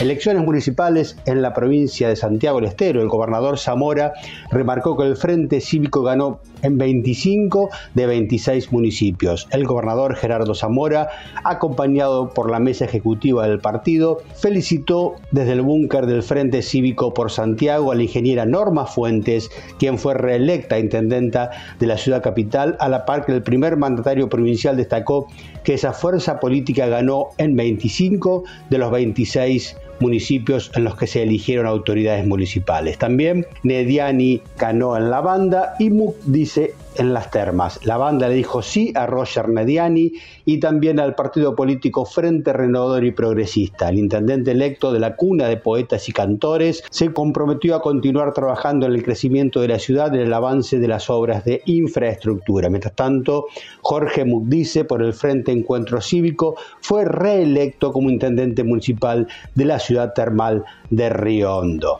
Elecciones municipales en la provincia de Santiago del Estero. El gobernador Zamora remarcó que el Frente Cívico ganó en 25 de 26 municipios. El gobernador Gerardo Zamora, acompañado por la mesa ejecutiva del partido, felicitó desde el búnker del Frente Cívico por Santiago a la ingeniera Norma Fuentes, quien fue reelecta intendenta de la ciudad capital, a la par que el primer mandatario provincial destacó que esa fuerza política ganó en 25 de los 26 municipios en los que se eligieron autoridades municipales. También Nediani ganó en la banda y Muk dice en las termas. La banda le dijo sí a Roger Nediani y también al partido político Frente Renovador y Progresista. El intendente electo de la cuna de poetas y cantores se comprometió a continuar trabajando en el crecimiento de la ciudad y en el avance de las obras de infraestructura. Mientras tanto, Jorge Mugdice, por el Frente Encuentro Cívico, fue reelecto como intendente municipal de la ciudad termal de Río Hondo.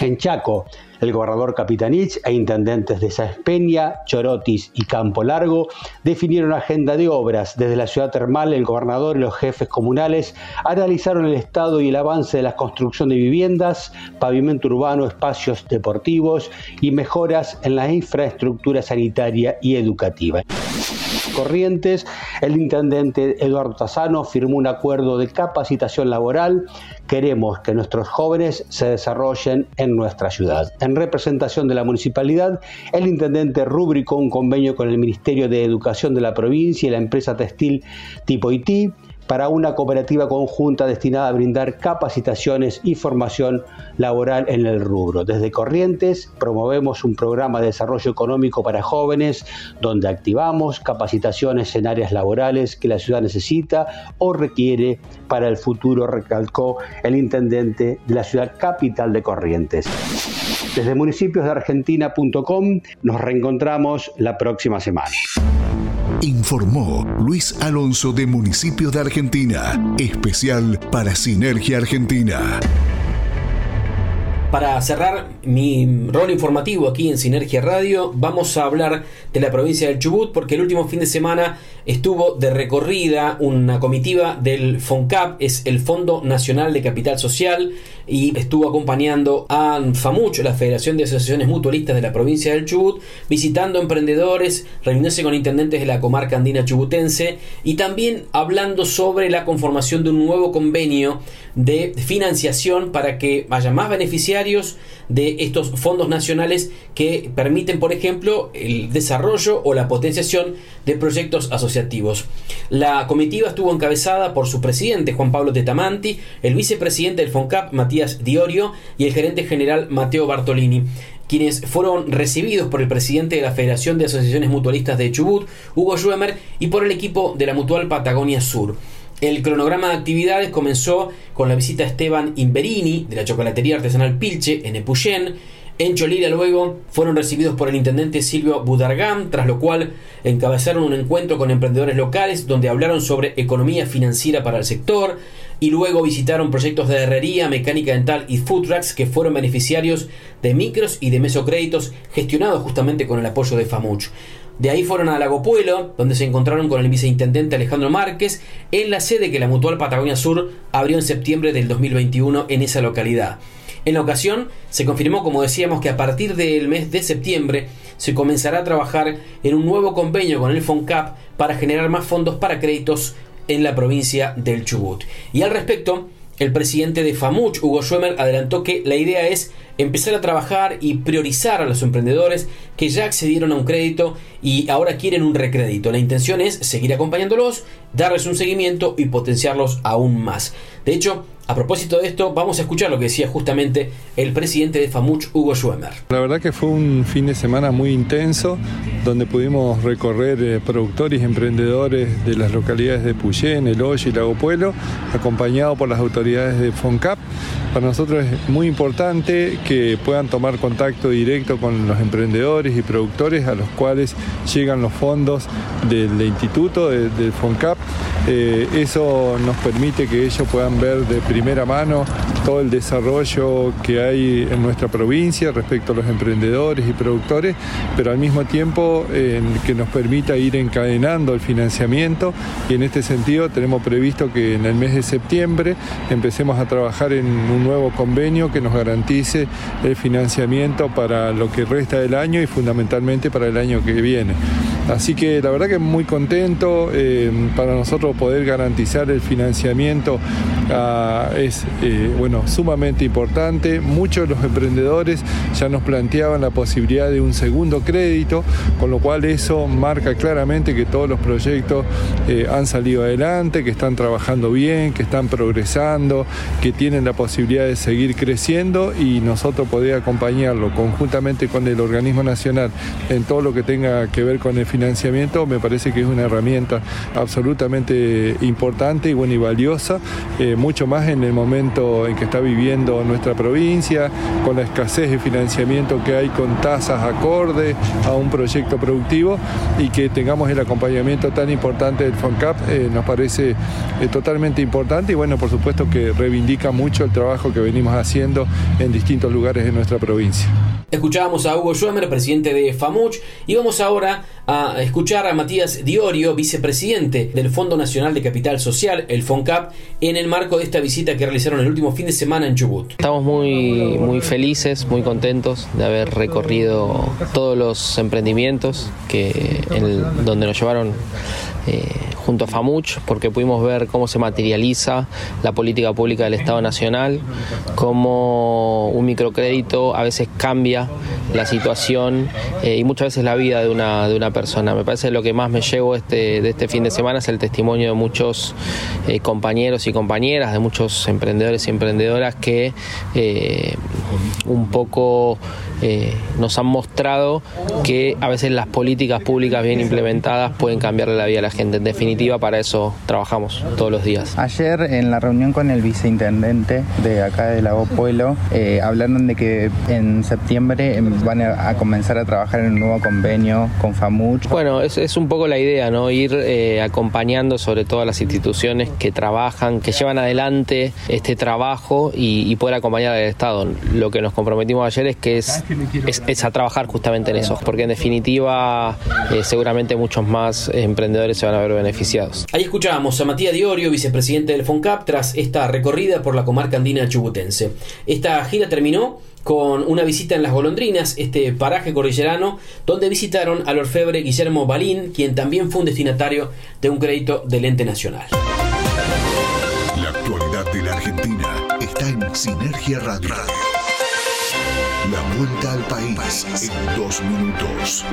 En Chaco, el gobernador Capitanich e intendentes de Saespeña, Chorotis y Campo Largo definieron agenda de obras. Desde la ciudad termal, el gobernador y los jefes comunales analizaron el estado y el avance de la construcción de viviendas, pavimento urbano, espacios deportivos y mejoras en la infraestructura sanitaria y educativa. Corrientes, el intendente Eduardo Tazano firmó un acuerdo de capacitación laboral. Queremos que nuestros jóvenes se desarrollen en nuestra ciudad. En representación de la municipalidad, el intendente rubricó un convenio con el Ministerio de Educación de la provincia y la empresa textil Tipo IT para una cooperativa conjunta destinada a brindar capacitaciones y formación laboral en el rubro. Desde Corrientes promovemos un programa de desarrollo económico para jóvenes donde activamos capacitaciones en áreas laborales que la ciudad necesita o requiere para el futuro, recalcó el intendente de la ciudad capital de Corrientes. Desde municipiosdeargentina.com nos reencontramos la próxima semana. Informó Luis Alonso de Municipio de Argentina, especial para Sinergia Argentina. Para cerrar mi rol informativo aquí en Sinergia Radio, vamos a hablar de la provincia del Chubut porque el último fin de semana estuvo de recorrida una comitiva del FONCAP, es el Fondo Nacional de Capital Social, y estuvo acompañando a FAMUCH, la Federación de Asociaciones Mutualistas de la provincia del Chubut, visitando emprendedores, reuniéndose con intendentes de la comarca andina chubutense y también hablando sobre la conformación de un nuevo convenio de financiación para que haya más beneficiarios de estos fondos nacionales que permiten, por ejemplo, el desarrollo o la potenciación de proyectos asociativos. La comitiva estuvo encabezada por su presidente, Juan Pablo Tetamanti, el vicepresidente del FONCAP, Matías Diorio, y el gerente general, Mateo Bartolini quienes fueron recibidos por el presidente de la Federación de Asociaciones Mutualistas de Chubut, Hugo Schwemmer, y por el equipo de la Mutual Patagonia Sur. El cronograma de actividades comenzó con la visita a Esteban Imberini de la chocolatería artesanal Pilche en Epuyén. En Cholila luego fueron recibidos por el intendente Silvio Budargam, tras lo cual encabezaron un encuentro con emprendedores locales donde hablaron sobre economía financiera para el sector y luego visitaron proyectos de herrería, mecánica dental y food trucks que fueron beneficiarios de micros y de mesocréditos gestionados justamente con el apoyo de FAMUCH. De ahí fueron a Lago Pueblo, donde se encontraron con el viceintendente Alejandro Márquez, en la sede que la Mutual Patagonia Sur abrió en septiembre del 2021 en esa localidad. En la ocasión se confirmó, como decíamos, que a partir del mes de septiembre se comenzará a trabajar en un nuevo convenio con el FONCAP para generar más fondos para créditos en la provincia del Chubut. Y al respecto, el presidente de FAMUCH, Hugo Schwemmer, adelantó que la idea es empezar a trabajar y priorizar a los emprendedores que ya accedieron a un crédito y ahora quieren un recrédito. La intención es seguir acompañándolos, darles un seguimiento y potenciarlos aún más. De hecho, a propósito de esto, vamos a escuchar lo que decía justamente el presidente de FAMUCH, Hugo Schwemmer. La verdad que fue un fin de semana muy intenso, donde pudimos recorrer eh, productores y emprendedores de las localidades de Puyén, El Hoyo y Lago Pueblo, acompañados por las autoridades de FONCAP. Para nosotros es muy importante que puedan tomar contacto directo con los emprendedores y productores a los cuales llegan los fondos del instituto, del FONCAP. Eh, eso nos permite que ellos puedan ver de primera mano todo el desarrollo que hay en nuestra provincia respecto a los emprendedores y productores, pero al mismo tiempo que nos permita ir encadenando el financiamiento y en este sentido tenemos previsto que en el mes de septiembre empecemos a trabajar en un nuevo convenio que nos garantice el financiamiento para lo que resta del año y fundamentalmente para el año que viene. Así que la verdad que muy contento eh, para nosotros poder garantizar el financiamiento ah, es eh, bueno, sumamente importante. Muchos de los emprendedores ya nos planteaban la posibilidad de un segundo crédito, con lo cual eso marca claramente que todos los proyectos eh, han salido adelante, que están trabajando bien, que están progresando, que tienen la posibilidad de seguir creciendo y nosotros poder acompañarlo conjuntamente con el organismo nacional en todo lo que tenga que ver con el financiamiento, me parece que es una herramienta absolutamente importante y buena y valiosa, eh, mucho más en el momento en que está viviendo nuestra provincia, con la escasez de financiamiento que hay con tasas acorde a un proyecto productivo y que tengamos el acompañamiento tan importante del FONCAP eh, nos parece eh, totalmente importante y bueno, por supuesto que reivindica mucho el trabajo que venimos haciendo en distintos lugares de nuestra provincia. Escuchábamos a Hugo Schwemmer, presidente de FAMUCH, y vamos ahora a escuchar a Matías Diorio, vicepresidente del Fondo Nacional de Capital Social, el FONCAP, en el marco de esta visita que realizaron el último fin de semana en Chubut. Estamos muy, muy felices, muy contentos de haber recorrido todos los emprendimientos que donde nos llevaron eh, junto a FAMUCH, porque pudimos ver cómo se materializa la política pública del Estado Nacional, cómo un microcrédito a veces cambia la situación eh, y muchas veces la vida de una, de una persona. Me parece lo que más me llevo este, de este fin de semana es el testimonio de muchos eh, compañeros y compañeras, de muchos emprendedores y emprendedoras que un poco nos han mostrado que a veces las políticas públicas bien implementadas pueden cambiarle la vida a la gente. En definitiva, para eso trabajamos todos los días. Ayer en la reunión con el viceintendente de acá de Lago Pueblo, eh, hablaron de que en septiembre em, van a, comenzar a trabajar en un nuevo convenio con FAMUCH. Bueno, es, es un poco la idea, ¿no? Ir eh, acompañando sobre todo a las instituciones que trabajan, que llevan adelante este trabajo y, poder acompañar al Estado. Lo que nos comprometimos ayer es que es, es, a trabajar justamente en eso, porque en definitiva eh, seguramente muchos más emprendedores se van a ver beneficiados. Ahí escuchábamos a Matías Diorio, vicepresidente del FONCAP, tras esta recorrida por la comarca andina chubutense. Esta gira terminó con una visita en Las Golondrinas, este paraje cordillerano, donde visitaron al orfebre Guillermo Balín, quien también fue un destinatario de un crédito del ente nacional. La actualidad de la Argentina está en Sinergia Radio. La vuelta al país en dos minutos.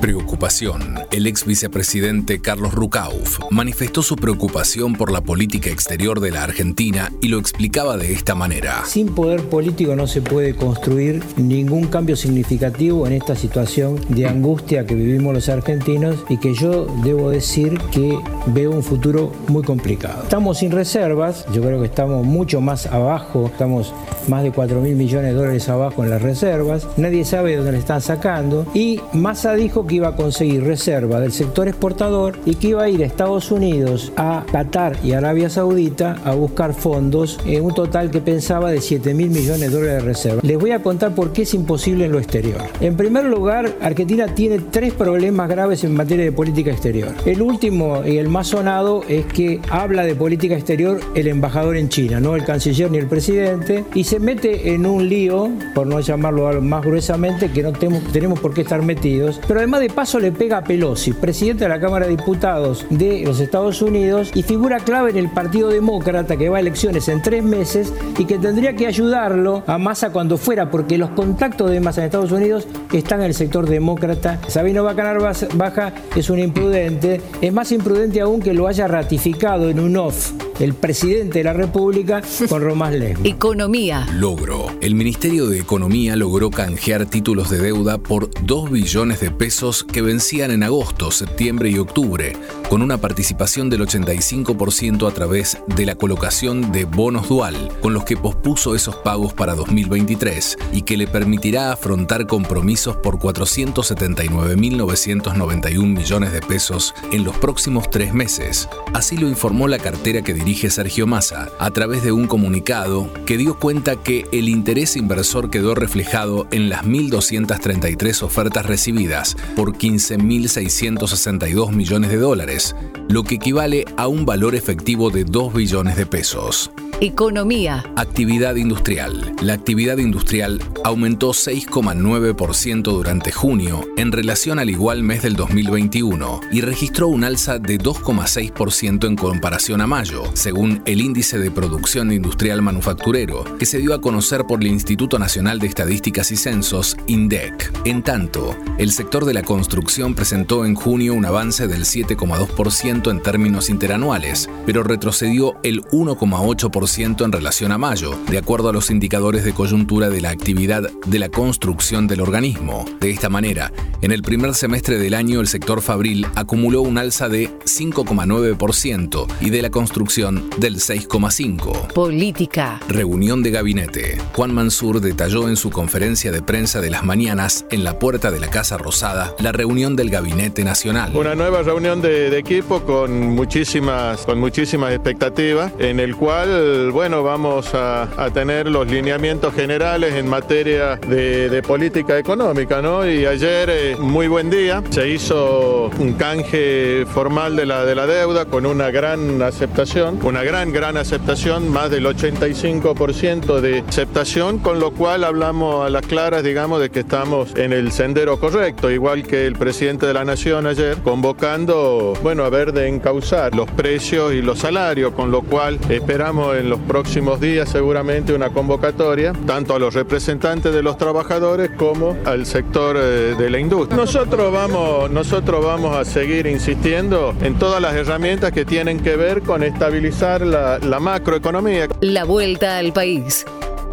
Preocupación. El ex vicepresidente Carlos Rucauf manifestó su preocupación por la política exterior de la Argentina y lo explicaba de esta manera. Sin poder político no se puede construir ningún cambio significativo en esta situación de angustia que vivimos los argentinos y que yo debo decir que veo un futuro muy complicado. Estamos sin reservas, yo creo que estamos mucho más abajo, estamos más de 4 mil millones de dólares abajo en las reservas, nadie sabe de dónde le están sacando y Massa dijo que iba a conseguir reserva del sector exportador y que iba a ir a Estados Unidos, a Qatar y Arabia Saudita a buscar fondos en un total que pensaba de 7 mil millones de dólares de reserva. Les voy a contar por qué es imposible en lo exterior. En primer lugar, Argentina tiene tres problemas graves en materia de política exterior. El último y el más sonado es que habla de política exterior el embajador en China, no el canciller ni el presidente, y se mete en un lío, por no llamarlo más gruesamente, que no tenemos, tenemos por qué estar metidos. Pero además de paso le pega a Pelosi, presidente de la Cámara de Diputados de los Estados Unidos y figura clave en el Partido Demócrata que va a elecciones en tres meses y que tendría que ayudarlo a Massa cuando fuera, porque los contactos de Massa en Estados Unidos están en el sector demócrata. Sabino Bacanar Baja es un imprudente, es más imprudente aún que lo haya ratificado en un off el presidente de la República con Romás Lesma. Economía. Logro. El Ministerio de Economía logró canjear títulos de deuda por 2 billones de pesos que vencían en agosto, septiembre y octubre, con una participación del 85% a través de la colocación de bonos dual, con los que pospuso esos pagos para 2023 y que le permitirá afrontar compromisos por 479.991 millones de pesos en los próximos tres meses. Así lo informó la cartera que dirige Sergio Massa, a través de un comunicado que dio cuenta que el interés inversor quedó reflejado en las 1.233 ofertas recibidas por 15.662 millones de dólares, lo que equivale a un valor efectivo de 2 billones de pesos. Economía. Actividad industrial. La actividad industrial aumentó 6,9% durante junio en relación al igual mes del 2021 y registró un alza de 2,6% en comparación a mayo, según el índice de producción industrial manufacturero que se dio a conocer por el Instituto Nacional de Estadísticas y Censos, INDEC. En tanto, el sector de la construcción presentó en junio un avance del 7,2% en términos interanuales, pero retrocedió el 1,8% en relación a mayo, de acuerdo a los indicadores de coyuntura de la actividad de la construcción del organismo. De esta manera, en el primer semestre del año el sector fabril acumuló un alza de 5,9% y de la construcción del 6,5%. Política. Reunión de gabinete. Juan Mansur detalló en su conferencia de prensa de las mañanas en la puerta de la Casa Rosada la reunión del Gabinete Nacional. Una nueva reunión de, de equipo con muchísimas, con muchísimas expectativas, en el cual bueno, vamos a, tener los lineamientos generales en materia de, política económica, ¿no? Y ayer, eh, muy buen día, se hizo un canje formal de la, de la deuda con una gran aceptación, una gran, gran aceptación, más del 85% de aceptación, con lo cual hablamos a las claras, digamos, de que estamos en el sendero correcto, igual que el presidente de la Nación ayer, convocando, bueno, a ver de encauzar los precios y los salarios, con lo cual esperamos en los próximos días seguramente una convocatoria, tanto a los representantes de los trabajadores como al sector eh, de la industria. Nosotros vamos, nosotros vamos a seguir insistiendo en todas las herramientas que tienen que ver con estabilizar la, la macroeconomía. La vuelta al país.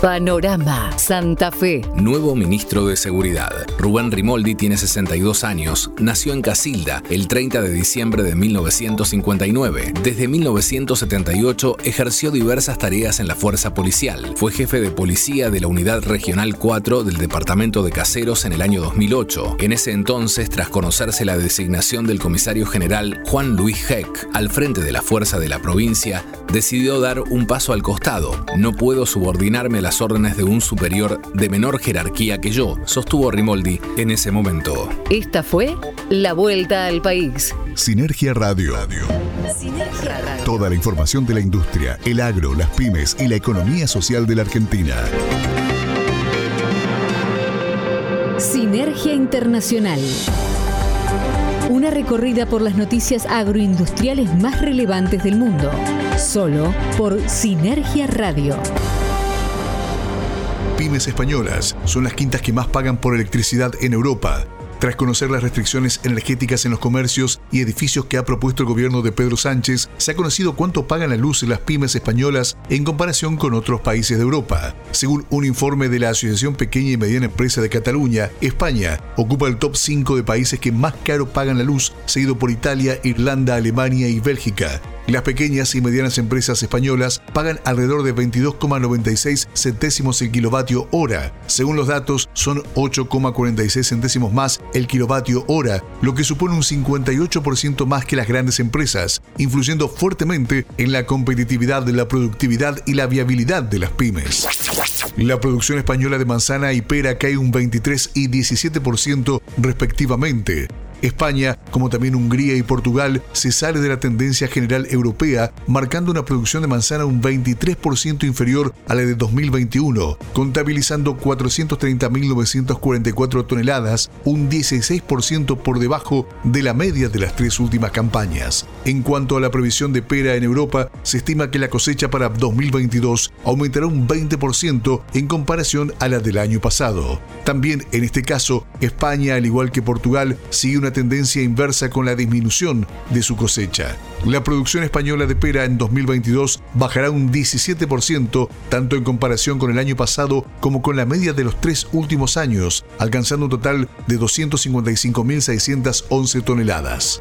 Panorama Santa Fe. Nuevo ministro de Seguridad. Rubén Rimoldi tiene 62 años. Nació en Casilda el 30 de diciembre de 1959. Desde 1978 ejerció diversas tareas en la fuerza policial. Fue jefe de policía de la Unidad Regional 4 del Departamento de Caseros en el año 2008. En ese entonces, tras conocerse la designación del comisario general Juan Luis Heck al frente de la fuerza de la provincia, decidió dar un paso al costado. No puedo subordinarme a la órdenes de un superior de menor jerarquía que yo, sostuvo Rimoldi en ese momento. Esta fue la vuelta al país. Sinergia Radio. Sinergia Radio. Toda la información de la industria, el agro, las pymes y la economía social de la Argentina. Sinergia Internacional. Una recorrida por las noticias agroindustriales más relevantes del mundo. Solo por Sinergia Radio pymes españolas son las quintas que más pagan por electricidad en Europa. Tras conocer las restricciones energéticas en los comercios y edificios que ha propuesto el gobierno de Pedro Sánchez, se ha conocido cuánto pagan la luz las pymes españolas en comparación con otros países de Europa. Según un informe de la Asociación Pequeña y Mediana Empresa de Cataluña, España ocupa el top 5 de países que más caro pagan la luz, seguido por Italia, Irlanda, Alemania y Bélgica. Las pequeñas y medianas empresas españolas pagan alrededor de 22,96 centésimos el kilovatio hora. Según los datos, son 8,46 centésimos más el kilovatio hora, lo que supone un 58% más que las grandes empresas, influyendo fuertemente en la competitividad, la productividad y la viabilidad de las pymes. La producción española de manzana y pera cae un 23 y 17% respectivamente. España, como también Hungría y Portugal, se sale de la tendencia general europea, marcando una producción de manzana un 23% inferior a la de 2021, contabilizando 430.944 toneladas, un 16% por debajo de la media de las tres últimas campañas. En cuanto a la previsión de pera en Europa, se estima que la cosecha para 2022 aumentará un 20% en comparación a la del año pasado. También en este caso, España, al igual que Portugal, sigue una tendencia inversa con la disminución de su cosecha. La producción española de pera en 2022 bajará un 17%, tanto en comparación con el año pasado como con la media de los tres últimos años, alcanzando un total de 255.611 toneladas.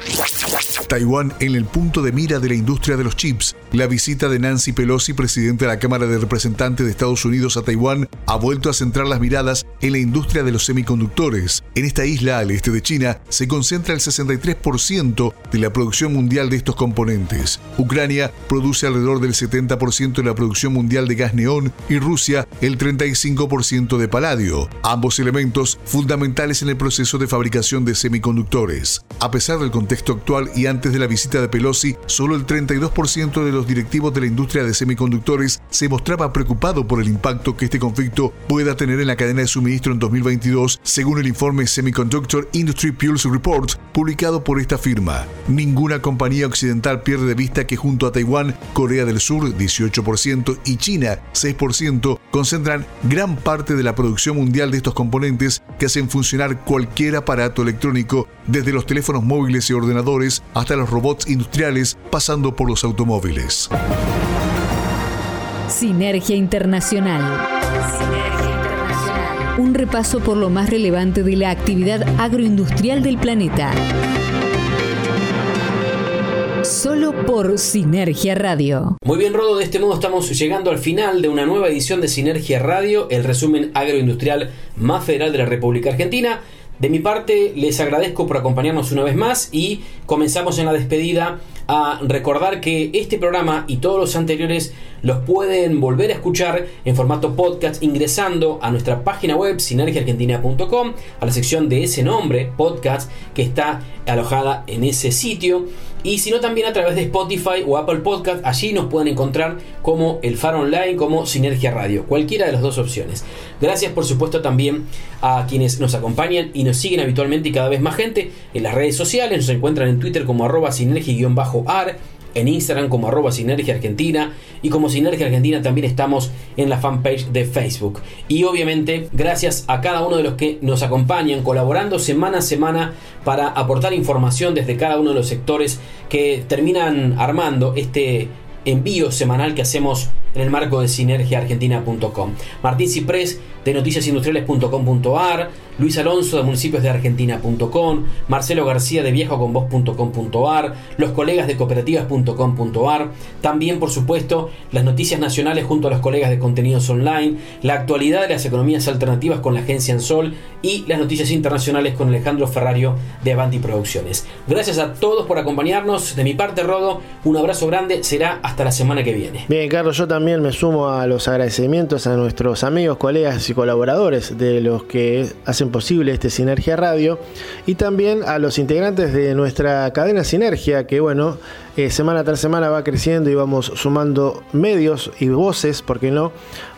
Taiwán en el punto de mira de la industria de los chips. La visita de Nancy Pelosi, presidente de la Cámara de Representantes de Estados Unidos a Taiwán, ha vuelto a centrar las miradas en la industria de los semiconductores. En esta isla al este de China se concentra el 63% de la producción mundial de estos componentes. Ucrania produce alrededor del 70% de la producción mundial de gas neón y Rusia el 35% de paladio, ambos elementos fundamentales en el proceso de fabricación de semiconductores. A pesar del contexto actual y antes de la visita de Pelosi, solo el 32% de los directivos de la industria de semiconductores se mostraba preocupado por el impacto que este conflicto pueda tener en la cadena de suministro en 2022, según el informe Semiconductor Industry Pulse Report publicado por esta firma. Ninguna compañía occidental pierde de vista que junto a Taiwán, Corea del Sur 18% y China 6% concentran gran parte de la producción mundial de estos componentes que hacen funcionar cualquier aparato electrónico, desde los teléfonos móviles y ordenadores hasta los robots industriales, pasando por los automóviles. Sinergia Internacional. Un repaso por lo más relevante de la actividad agroindustrial del planeta. Solo por Sinergia Radio. Muy bien, Rodo, de este modo estamos llegando al final de una nueva edición de Sinergia Radio, el resumen agroindustrial más federal de la República Argentina. De mi parte, les agradezco por acompañarnos una vez más y comenzamos en la despedida a recordar que este programa y todos los anteriores los pueden volver a escuchar en formato podcast ingresando a nuestra página web sinergiaargentina.com a la sección de ese nombre, podcast, que está alojada en ese sitio. Y si no también a través de Spotify o Apple Podcast, allí nos pueden encontrar como El Faro Online, como Sinergia Radio, cualquiera de las dos opciones. Gracias por supuesto también a quienes nos acompañan y nos siguen habitualmente y cada vez más gente en las redes sociales, nos encuentran en Twitter como arroba sinergia-ar, en Instagram como arroba Sinergia Argentina y como Sinergia Argentina también estamos en la fanpage de Facebook. Y obviamente gracias a cada uno de los que nos acompañan colaborando semana a semana para aportar información desde cada uno de los sectores que terminan armando este envío semanal que hacemos en el marco de sinergiaargentina.com. Martín Ciprés de noticiasindustriales.com.ar, Luis Alonso de municipios de argentina.com, Marcelo García de viajoconvos.com.ar, los colegas de cooperativas.com.ar, también por supuesto las noticias nacionales junto a los colegas de contenidos online, la actualidad de las economías alternativas con la agencia Ansol y las noticias internacionales con Alejandro Ferrario de Avanti Producciones. Gracias a todos por acompañarnos. De mi parte, Rodo, un abrazo grande. Será hasta la semana que viene. Bien, Carlos, yo también me sumo a los agradecimientos a nuestros amigos, colegas y colaboradores de los que hacen posible este Sinergia Radio y también a los integrantes de nuestra cadena Sinergia que bueno, eh, semana tras semana va creciendo y vamos sumando medios y voces, ¿por qué no?,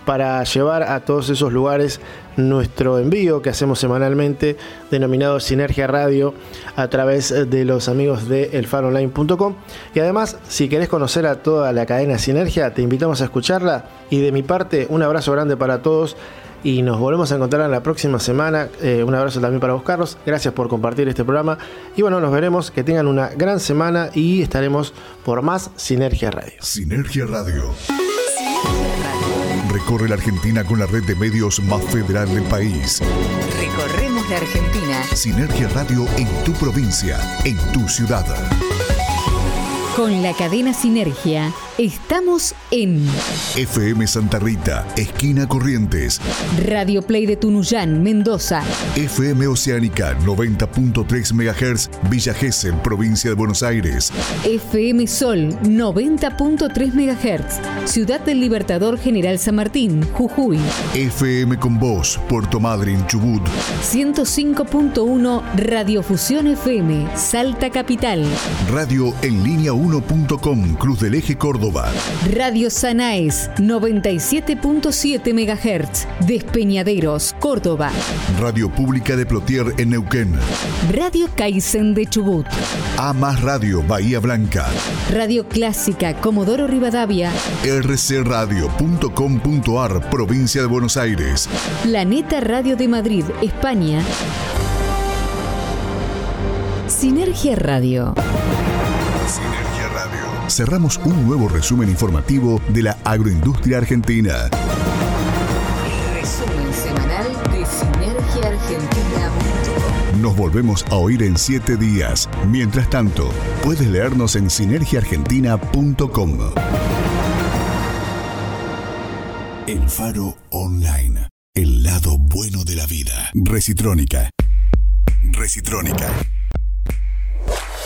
para llevar a todos esos lugares nuestro envío que hacemos semanalmente denominado Sinergia Radio a través de los amigos de elfaronline.com y además si querés conocer a toda la cadena Sinergia te invitamos a escucharla. Y de mi parte un abrazo grande para todos y nos volvemos a encontrar la próxima semana. Eh, un abrazo también para vos, Carlos. Gracias por compartir este programa. Y bueno, nos veremos. Que tengan una gran semana y estaremos por más Sinergia Radio. Sinergia Radio. Recorre la Argentina con la red de medios más federal del país. Recorremos la Argentina. Sinergia Radio en tu provincia, en tu ciudad. Con la cadena Sinergia Estamos en FM Santa Rita, esquina Corrientes. Radio Play de Tunuyán, Mendoza. FM Oceánica 90.3 MHz, Villa Gesell, provincia de Buenos Aires. FM Sol 90.3 MHz, Ciudad del Libertador General San Martín, Jujuy. FM con Voz, Puerto Madryn, Chubut. 105.1 Radiofusión FM, Salta Capital. Radio en línea 1.com, Cruz del Eje Córdoba. Radio Sanaes 97.7 MHz, Despeñaderos, Córdoba. Radio Pública de Plotier en Neuquén. Radio Kaizen de Chubut. A más Radio Bahía Blanca. Radio Clásica Comodoro Rivadavia. rcradio.com.ar Provincia de Buenos Aires. Planeta Radio de Madrid, España. Sinergia Radio. Cerramos un nuevo resumen informativo de la agroindustria argentina. Resumen semanal de Sinergia Argentina. Nos volvemos a oír en siete días. Mientras tanto, puedes leernos en sinergiaargentina.com. El Faro Online. El lado bueno de la vida. Recitrónica. Recitrónica.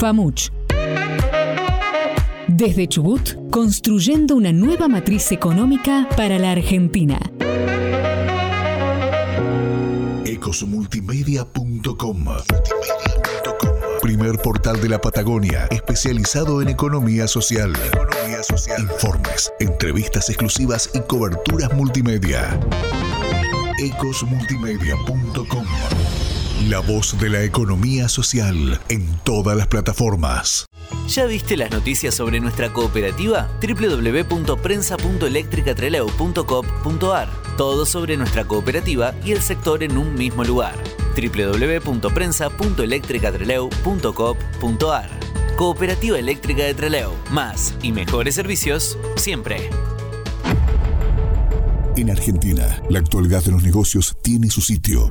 FAMUCH. Desde Chubut, construyendo una nueva matriz económica para la Argentina. ecosmultimedia.com Primer portal de la Patagonia, especializado en economía social. Economía social. Informes, entrevistas exclusivas y coberturas multimedia. ecosmultimedia.com La voz de la economía social en todas las plataformas. ¿Ya viste las noticias sobre nuestra cooperativa? www.prensa.electricatreleu.com.ar Todo sobre nuestra cooperativa y el sector en un mismo lugar. www.prensa.electricatreleu.com.ar Cooperativa Eléctrica de Treleu. Más y mejores servicios siempre. En Argentina, la actualidad de los negocios tiene su sitio.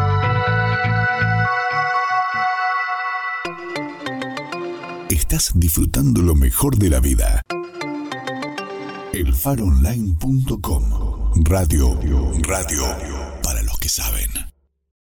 Estás disfrutando lo mejor de la vida. Elfaronline.com Radio, radio.